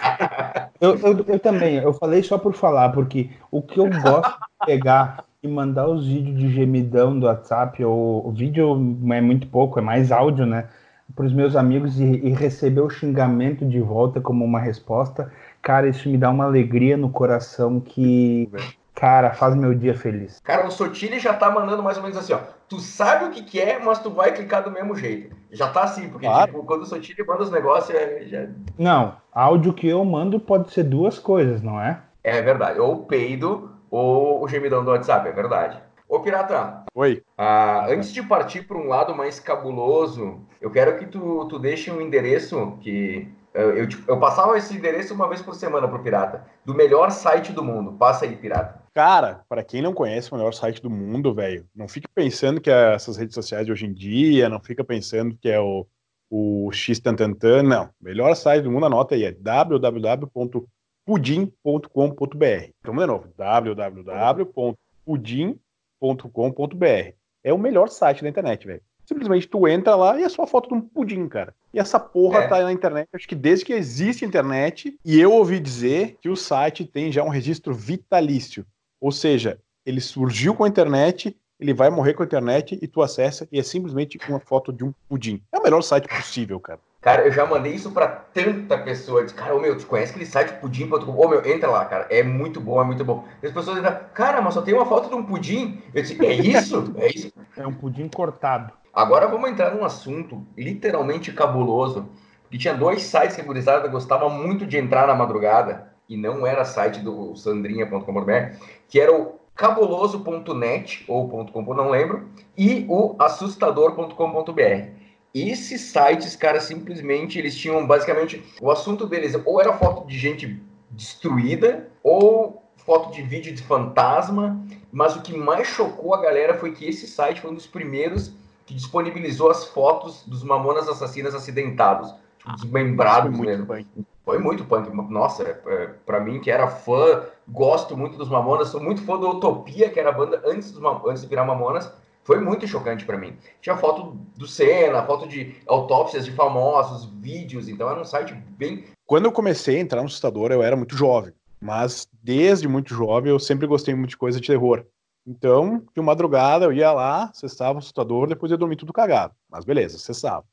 Speaker 2: eu, eu, eu também, eu falei só por falar, porque o que eu gosto de pegar e mandar os vídeos de gemidão do WhatsApp, ou o vídeo é muito pouco, é mais áudio, né? Para os meus amigos e, e, receber o xingamento de volta como uma resposta, cara, isso me dá uma alegria no coração que, cara, faz meu dia feliz.
Speaker 1: Cara, o Sotile já tá mandando mais ou menos assim, ó. Tu sabe o que, que é, mas tu vai clicar do mesmo jeito. Já tá assim, porque claro. tipo, quando o Sotile manda os negócios, é, já...
Speaker 2: Não, áudio que eu mando pode ser duas coisas, não é?
Speaker 1: É verdade. Ou peido ou o gemidão do WhatsApp, é verdade. Ô, Pirata.
Speaker 3: Oi.
Speaker 1: Ah, antes de partir para um lado mais cabuloso, eu quero que tu, tu deixe um endereço que. Eu, eu, eu passava esse endereço uma vez por semana pro Pirata. Do melhor site do mundo. Passa aí, Pirata.
Speaker 3: Cara, para quem não conhece o melhor site do mundo, velho, não fique pensando que é essas redes sociais de hoje em dia, não fica pensando que é o, o X Tantantan, não. O melhor site do mundo, anota aí, é www.pudim.com.br. Então, de novo, www.pudim.com.br. É o melhor site da internet, velho. Simplesmente tu entra lá e é só a foto de um pudim, cara. E essa porra é. tá na internet, acho que desde que existe internet, e eu ouvi dizer que o site tem já um registro vitalício. Ou seja, ele surgiu com a internet, ele vai morrer com a internet e tu acessa e é simplesmente uma foto de um pudim. É o melhor site possível, cara.
Speaker 1: Cara, eu já mandei isso pra tanta pessoa. Diz, cara, ô meu, tu conhece aquele site pudim.com? Ô meu, entra lá, cara. É muito bom, é muito bom. E as pessoas dizem, cara, mas só tem uma foto de um pudim. Eu disse, é isso? É isso?
Speaker 2: É um pudim cortado.
Speaker 1: Agora vamos entrar num assunto literalmente cabuloso. Que tinha dois sites que a gurizada gostava muito de entrar na madrugada, e não era site do sandrinha.com.br, que era o cabuloso.net, ou .com, não lembro, e o assustador.com.br. Esses sites, cara, simplesmente eles tinham basicamente o assunto deles ou era foto de gente destruída ou foto de vídeo de fantasma, mas o que mais chocou a galera foi que esse site foi um dos primeiros que disponibilizou as fotos dos mamonas assassinas acidentados, desmembrados foi mesmo. Punk. Foi muito punk. Nossa, é, para mim que era fã, gosto muito dos Mamonas, sou muito fã do Utopia, que era a banda antes, dos, antes de virar Mamonas. Foi muito chocante para mim. Tinha foto do Senna, foto de autópsias de famosos, vídeos, então era um site bem.
Speaker 3: Quando eu comecei a entrar no assustador, eu era muito jovem, mas desde muito jovem eu sempre gostei muito de coisa de terror. Então, de madrugada eu ia lá, acessava o assustador, depois ia dormir tudo cagado. Mas beleza, acessava.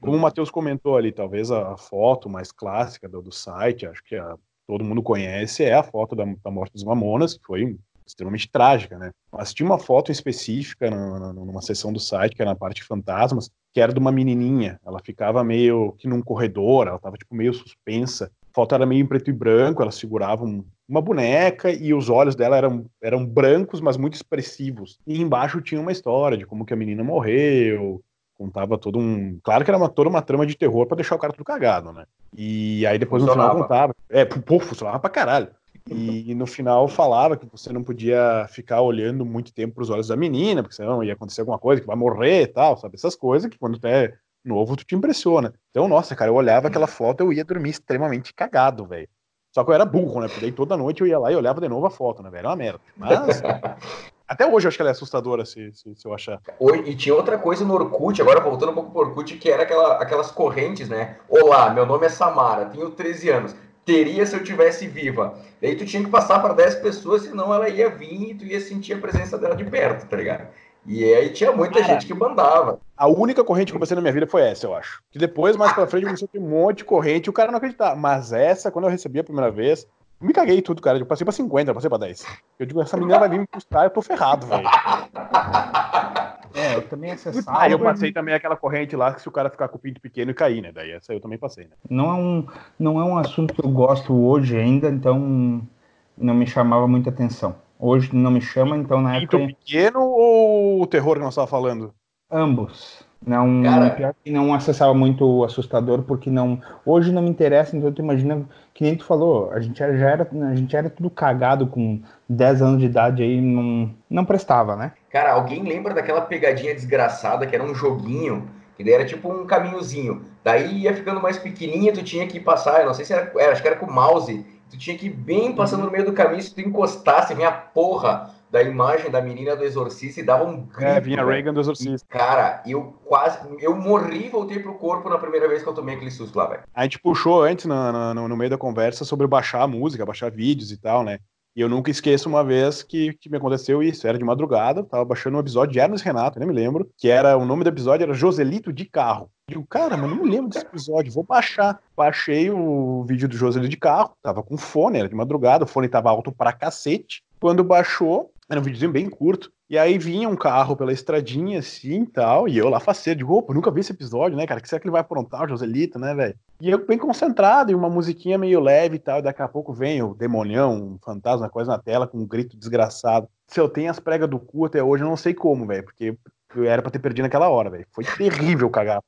Speaker 3: Como o Matheus comentou ali, talvez a foto mais clássica do, do site, acho que a, todo mundo conhece, é a foto da, da, morte dos Mamonas, que foi extremamente trágica, né? Mas tinha uma foto específica no, no, numa seção do site, que era na parte de fantasmas, que era de uma menininha. Ela ficava meio que num corredor, ela tava tipo meio suspensa. A foto era meio em preto e branco, ela segurava um, uma boneca e os olhos dela eram, eram brancos, mas muito expressivos. E embaixo tinha uma história de como que a menina morreu, contava todo um. Claro que era uma, toda uma trama de terror para deixar o cara tudo cagado, né? E aí depois no final contava. É, pô, funcionava pra caralho. E, no final falava que você não podia ficar olhando muito tempo pros olhos da menina, porque senão ia acontecer alguma coisa, que vai morrer e tal, sabe? Essas coisas que quando tu é novo, tu te impressiona. Então, nossa, cara, eu olhava aquela foto, eu ia dormir extremamente cagado, velho. Só que eu era burro, né? Porque daí toda noite eu ia lá e olhava de novo a foto, né, velho? Era uma merda. Mas. <laughs> Até hoje eu acho que ela é assustadora, se, se, se, eu achar.
Speaker 1: E tinha outra coisa no Orkut, agora voltando um pouco pro Orkut, que era aquela, aquelas correntes, né? Olá, meu nome é Samara, tenho 13 anos. Teria se eu tivesse viva. Daí tu tinha que passar para 10 pessoas, senão ela ia vir e tu ia sentir a presença dela de perto, tá ligado? E aí tinha muita Cara, gente que mandava.
Speaker 3: A única corrente que eu passei na minha vida foi essa, eu acho. Que depois, mais pra frente, começou a ter um monte de corrente e o cara não acreditava. Mas essa, quando eu recebi a primeira vez, me caguei tudo, cara. Eu passei pra 50, eu passei pra 10. Eu digo, essa menina vai vir me custar, eu tô ferrado, velho.
Speaker 2: É, eu também
Speaker 3: acessava. Aí eu passei também aquela corrente lá que se o cara ficar com o pinto pequeno e cair, né? Daí essa eu também passei, né?
Speaker 2: Não é um, não é um assunto que eu gosto hoje ainda, então não me chamava muita atenção. Hoje não me chama, então na
Speaker 3: pinto época. pequeno ou o terror que nós estávamos falando?
Speaker 2: Ambos. Não, Cara... pior que não acessava muito assustador, porque não. Hoje não me interessa, então tu imagina, que nem tu falou, a gente era, já era, a gente era tudo cagado com 10 anos de idade aí, não, não prestava, né?
Speaker 1: Cara, alguém lembra daquela pegadinha desgraçada que era um joguinho, que daí era tipo um caminhozinho. Daí ia ficando mais pequenininha, tu tinha que passar, eu não sei se era, era acho que era com o mouse, tu tinha que ir bem passando no meio do caminho, se tu encostasse, vinha a porra da imagem da menina do Exorcista e dava um
Speaker 3: grito. É, vinha Reagan do Exorcista.
Speaker 1: Cara, eu quase. Eu morri e voltei pro corpo na primeira vez que eu tomei aquele susto lá, velho.
Speaker 3: A gente puxou antes, no, no, no, meio da conversa, sobre baixar a música, baixar vídeos e tal, né? E eu nunca esqueço uma vez que, que me aconteceu isso. Era de madrugada, tava baixando um episódio de Hermes Renato, nem me lembro, que era o nome do episódio era Joselito de Carro. Eu digo, cara, mas não me lembro desse episódio, vou baixar. Baixei o vídeo do Joselito de Carro, tava com fone, era de madrugada, o fone tava alto pra cacete. Quando baixou, era um videozinho bem curto. E aí vinha um carro pela estradinha assim e tal. E eu lá faceiro, digo, opa, nunca vi esse episódio, né, cara? que será que ele vai aprontar, o Joselito, né, velho? E eu bem concentrado, e uma musiquinha meio leve e tal. E daqui a pouco vem o demonião, um fantasma, coisa na tela, com um grito desgraçado. Se eu tenho as pregas do cu até hoje, eu não sei como, velho. Porque eu era pra ter perdido naquela hora, velho. Foi terrível cagar.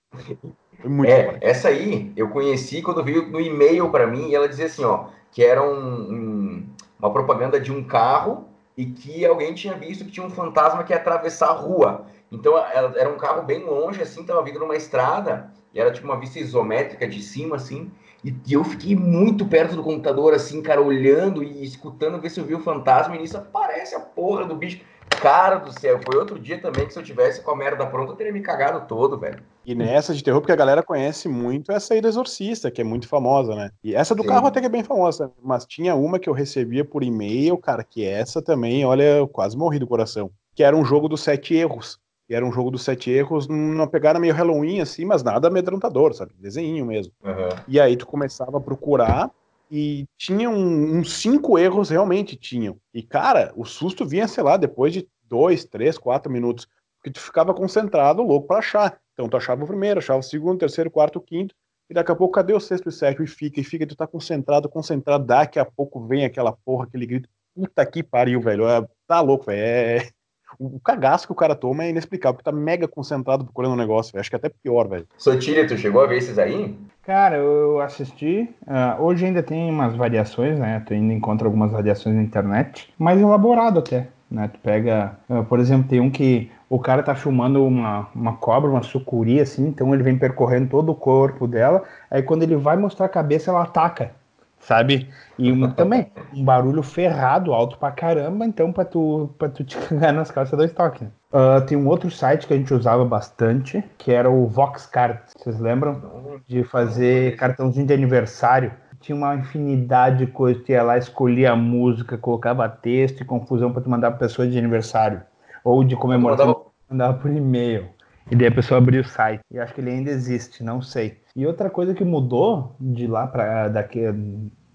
Speaker 1: Foi muito é, essa aí eu conheci quando veio no e-mail para mim e ela dizia assim, ó, que era um, um, uma propaganda de um carro e que alguém tinha visto que tinha um fantasma que ia atravessar a rua. Então era um carro bem longe, assim, tava vindo numa estrada, e era tipo uma vista isométrica de cima, assim, e, e eu fiquei muito perto do computador, assim, cara, olhando e escutando, ver se eu vi o fantasma, e nisso aparece a porra do bicho. Cara do céu, foi outro dia também que se eu tivesse com a merda pronta, eu teria me cagado todo, velho.
Speaker 3: E nessa de terror, porque a galera conhece muito essa aí do Exorcista, que é muito famosa, né? E essa do Sim. carro até que é bem famosa, mas tinha uma que eu recebia por e-mail, cara, que essa também, olha, eu quase morri do coração. Que era um jogo dos sete erros. E era um jogo dos sete erros, numa pegada meio Halloween, assim, mas nada amedrontador, sabe? Desenho mesmo. Uhum. E aí tu começava a procurar e tinha um, uns cinco erros realmente tinham. E, cara, o susto vinha, sei lá, depois de dois, três, quatro minutos, porque tu ficava concentrado, louco para achar. Então tu achava o primeiro, achava o segundo, terceiro, quarto, quinto, e daqui a pouco, cadê o sexto e sétimo? E fica, e fica, e tu tá concentrado, concentrado, daqui a pouco vem aquela porra, aquele grito, puta que pariu, velho, é, tá louco, velho, é... O cagaço que o cara toma é inexplicável, porque tá mega concentrado procurando um negócio, véio. acho que é até pior, velho.
Speaker 1: Sotilha, tu chegou a ver esses aí?
Speaker 2: Cara, eu assisti. Uh, hoje ainda tem umas variações, né? Tu ainda encontra algumas variações na internet, mais elaborado até. Né? Tu pega, uh, por exemplo, tem um que o cara tá filmando uma, uma cobra, uma sucuri, assim, então ele vem percorrendo todo o corpo dela, aí quando ele vai mostrar a cabeça, ela ataca, sabe? E um, <laughs> também, um barulho ferrado, alto pra caramba, então pra tu, pra tu te <laughs> cagar nas calças do estoque. Né? Uh, tem um outro site que a gente usava bastante, que era o Voxcard. Vocês lembram? De fazer cartãozinho de aniversário. Tinha uma infinidade de coisas. Tu ia lá, escolhia a música, colocava texto e confusão para tu mandar pra pessoa de aniversário. Ou de comemoração. Mandava... mandava por e-mail. E daí a pessoa abria o site. E acho que ele ainda existe, não sei. E outra coisa que mudou de lá para daqui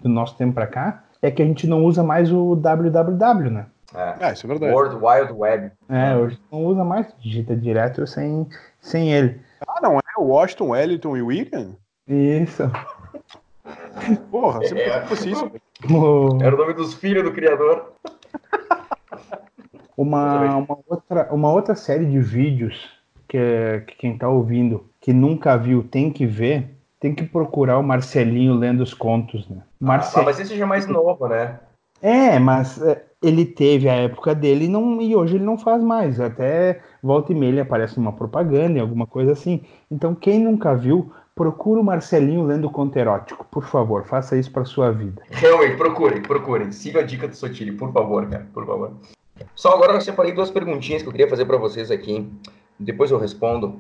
Speaker 2: do nosso tempo para cá é que a gente não usa mais o www, né?
Speaker 1: É, é, isso é verdade. World Wide Web.
Speaker 2: É, hoje não usa mais, digita direto sem, sem ele.
Speaker 3: Ah, não é o Washington, Wellington e Wigan?
Speaker 2: Isso.
Speaker 3: Porra, sempre é. fosse isso.
Speaker 1: Era o nome dos filhos do criador.
Speaker 2: Uma, uma, outra, uma outra série de vídeos que, que quem tá ouvindo que nunca viu tem que ver, tem que procurar o Marcelinho lendo os contos, né?
Speaker 1: Marcel... Ah, mas esse já é mais novo, né?
Speaker 2: É, mas é, ele teve a época dele e, não, e hoje ele não faz mais. Até volta e meia ele aparece numa propaganda, alguma coisa assim. Então, quem nunca viu, procura o Marcelinho lendo conto erótico. Por favor, faça isso para sua vida.
Speaker 1: Realmente, procurem, procurem. Siga a dica do Sotiri, por favor, cara, por favor. Só agora eu separei duas perguntinhas que eu queria fazer para vocês aqui. Depois eu respondo.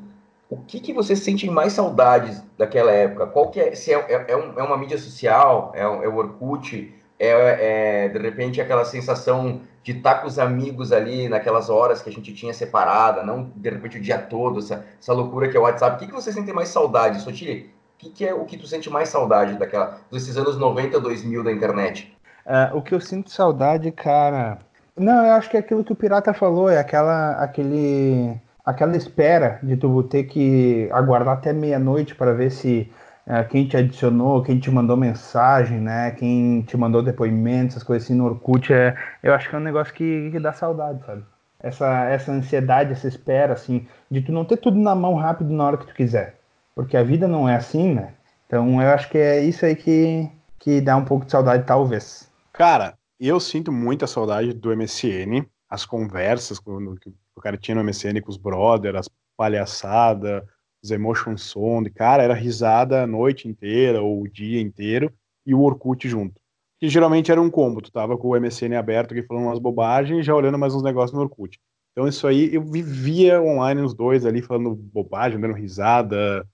Speaker 1: O que, que vocês sentem mais saudades daquela época? Qual que é? Se é, é, é, um, é uma mídia social? É, é o Orkut? é, é, de repente aquela sensação de estar com os amigos ali naquelas horas que a gente tinha separada, não de repente o dia todo, essa, essa loucura que é o WhatsApp. O que, que você sente mais saudade, Sotiri? O que, que é o que tu sente mais saudade daquela, desses anos 90, 2000 da internet?
Speaker 2: Uh, o que eu sinto saudade, cara. Não, eu acho que é aquilo que o Pirata falou, é aquela, aquele, aquela espera de tu ter que aguardar até meia-noite para ver se é, quem te adicionou, quem te mandou mensagem, né? Quem te mandou depoimentos, essas coisas assim no Orkut, é, eu acho que é um negócio que, que dá saudade, sabe? Essa, essa ansiedade, essa espera, assim, de tu não ter tudo na mão rápido na hora que tu quiser. Porque a vida não é assim, né? Então eu acho que é isso aí que, que dá um pouco de saudade, talvez.
Speaker 3: Cara, eu sinto muita saudade do MSN, as conversas que o cara tinha no MSN com os brothers, as palhaçadas, os Emotion Sound, cara, era risada a noite inteira ou o dia inteiro e o Orkut junto. Que geralmente era um combo, tu tava com o MSN aberto aqui falando umas bobagens e já olhando mais uns negócios no Orkut. Então isso aí, eu vivia online os dois ali falando bobagem, dando risada,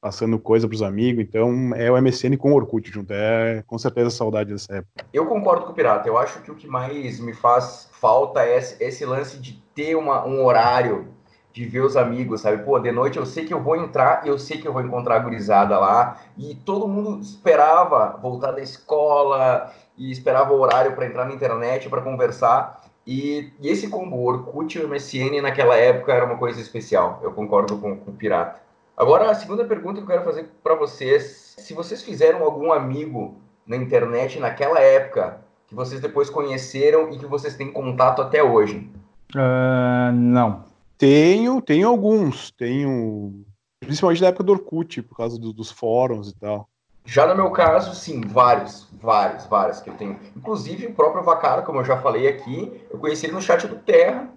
Speaker 3: passando coisa pros amigos, então é o MSN com o Orkut junto, é com certeza saudade dessa época.
Speaker 1: Eu concordo com o Pirata, eu acho que o que mais me faz falta é esse lance de ter uma, um horário de ver os amigos, sabe? Pô, de noite eu sei que eu vou entrar e eu sei que eu vou encontrar a gurizada lá. E todo mundo esperava voltar da escola e esperava o horário para entrar na internet para conversar. E, e, esse combo Orkut e MSN naquela época era uma coisa especial. Eu concordo com, com o Pirata. Agora, a segunda pergunta que eu quero fazer para vocês: se vocês fizeram algum amigo na internet naquela época que vocês depois conheceram e que vocês têm contato até hoje?
Speaker 2: Uh, não.
Speaker 3: Tenho, tenho alguns. Tenho. Principalmente da época do Orkut, por causa do, dos fóruns e tal.
Speaker 1: Já no meu caso, sim, vários. vários, vários que eu tenho. Inclusive o próprio Vacaro, como eu já falei aqui, eu conheci ele no chat do Terra.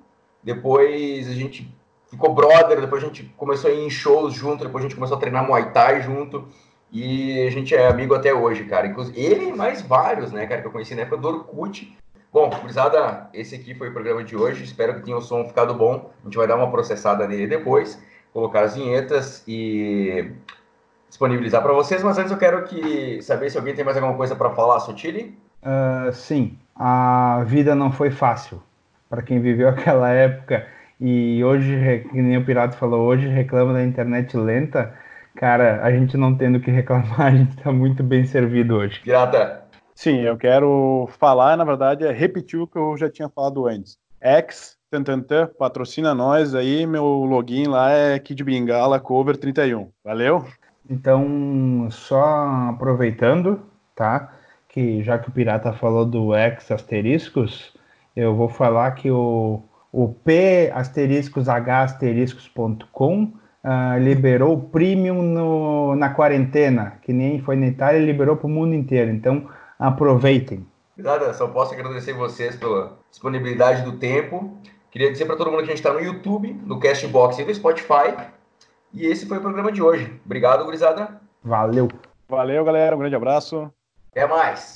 Speaker 1: Depois a gente ficou brother, depois a gente começou a ir em shows junto, depois a gente começou a treinar Muay Thai junto. E a gente é amigo até hoje, cara. Inclusive, ele e mais vários, né, cara, que eu conheci na época do Orkut. Bom, gurizada, esse aqui foi o programa de hoje. Espero que tenha o som ficado bom. A gente vai dar uma processada nele depois, colocar as vinhetas e disponibilizar para vocês. Mas antes eu quero que saber se alguém tem mais alguma coisa para falar, Sotile.
Speaker 2: Uh, sim, a vida não foi fácil para quem viveu <laughs> aquela época e hoje, que nem o Pirata falou, hoje reclama da internet lenta. Cara, a gente não tendo que reclamar, <laughs> a gente está muito bem servido hoje.
Speaker 1: Pirata,
Speaker 3: Sim, eu quero falar, na verdade, é repetir o que eu já tinha falado antes. X, Tantantã, patrocina nós aí, meu login lá é Kid Bengala Cover 31. Valeu?
Speaker 2: Então, só aproveitando, tá? Que já que o Pirata falou do X asteriscos, eu vou falar que o, o P asteriscos H asteriscos.com uh, ah, liberou o premium no, na quarentena, que nem foi na Itália, liberou para o mundo inteiro. Então, aproveitem.
Speaker 1: Nada, só posso agradecer vocês pela disponibilidade do tempo. Queria dizer para todo mundo que a gente está no YouTube, no Castbox e no Spotify. E esse foi o programa de hoje. Obrigado, gurizada.
Speaker 2: Valeu.
Speaker 3: Valeu, galera. Um grande abraço.
Speaker 1: Até mais.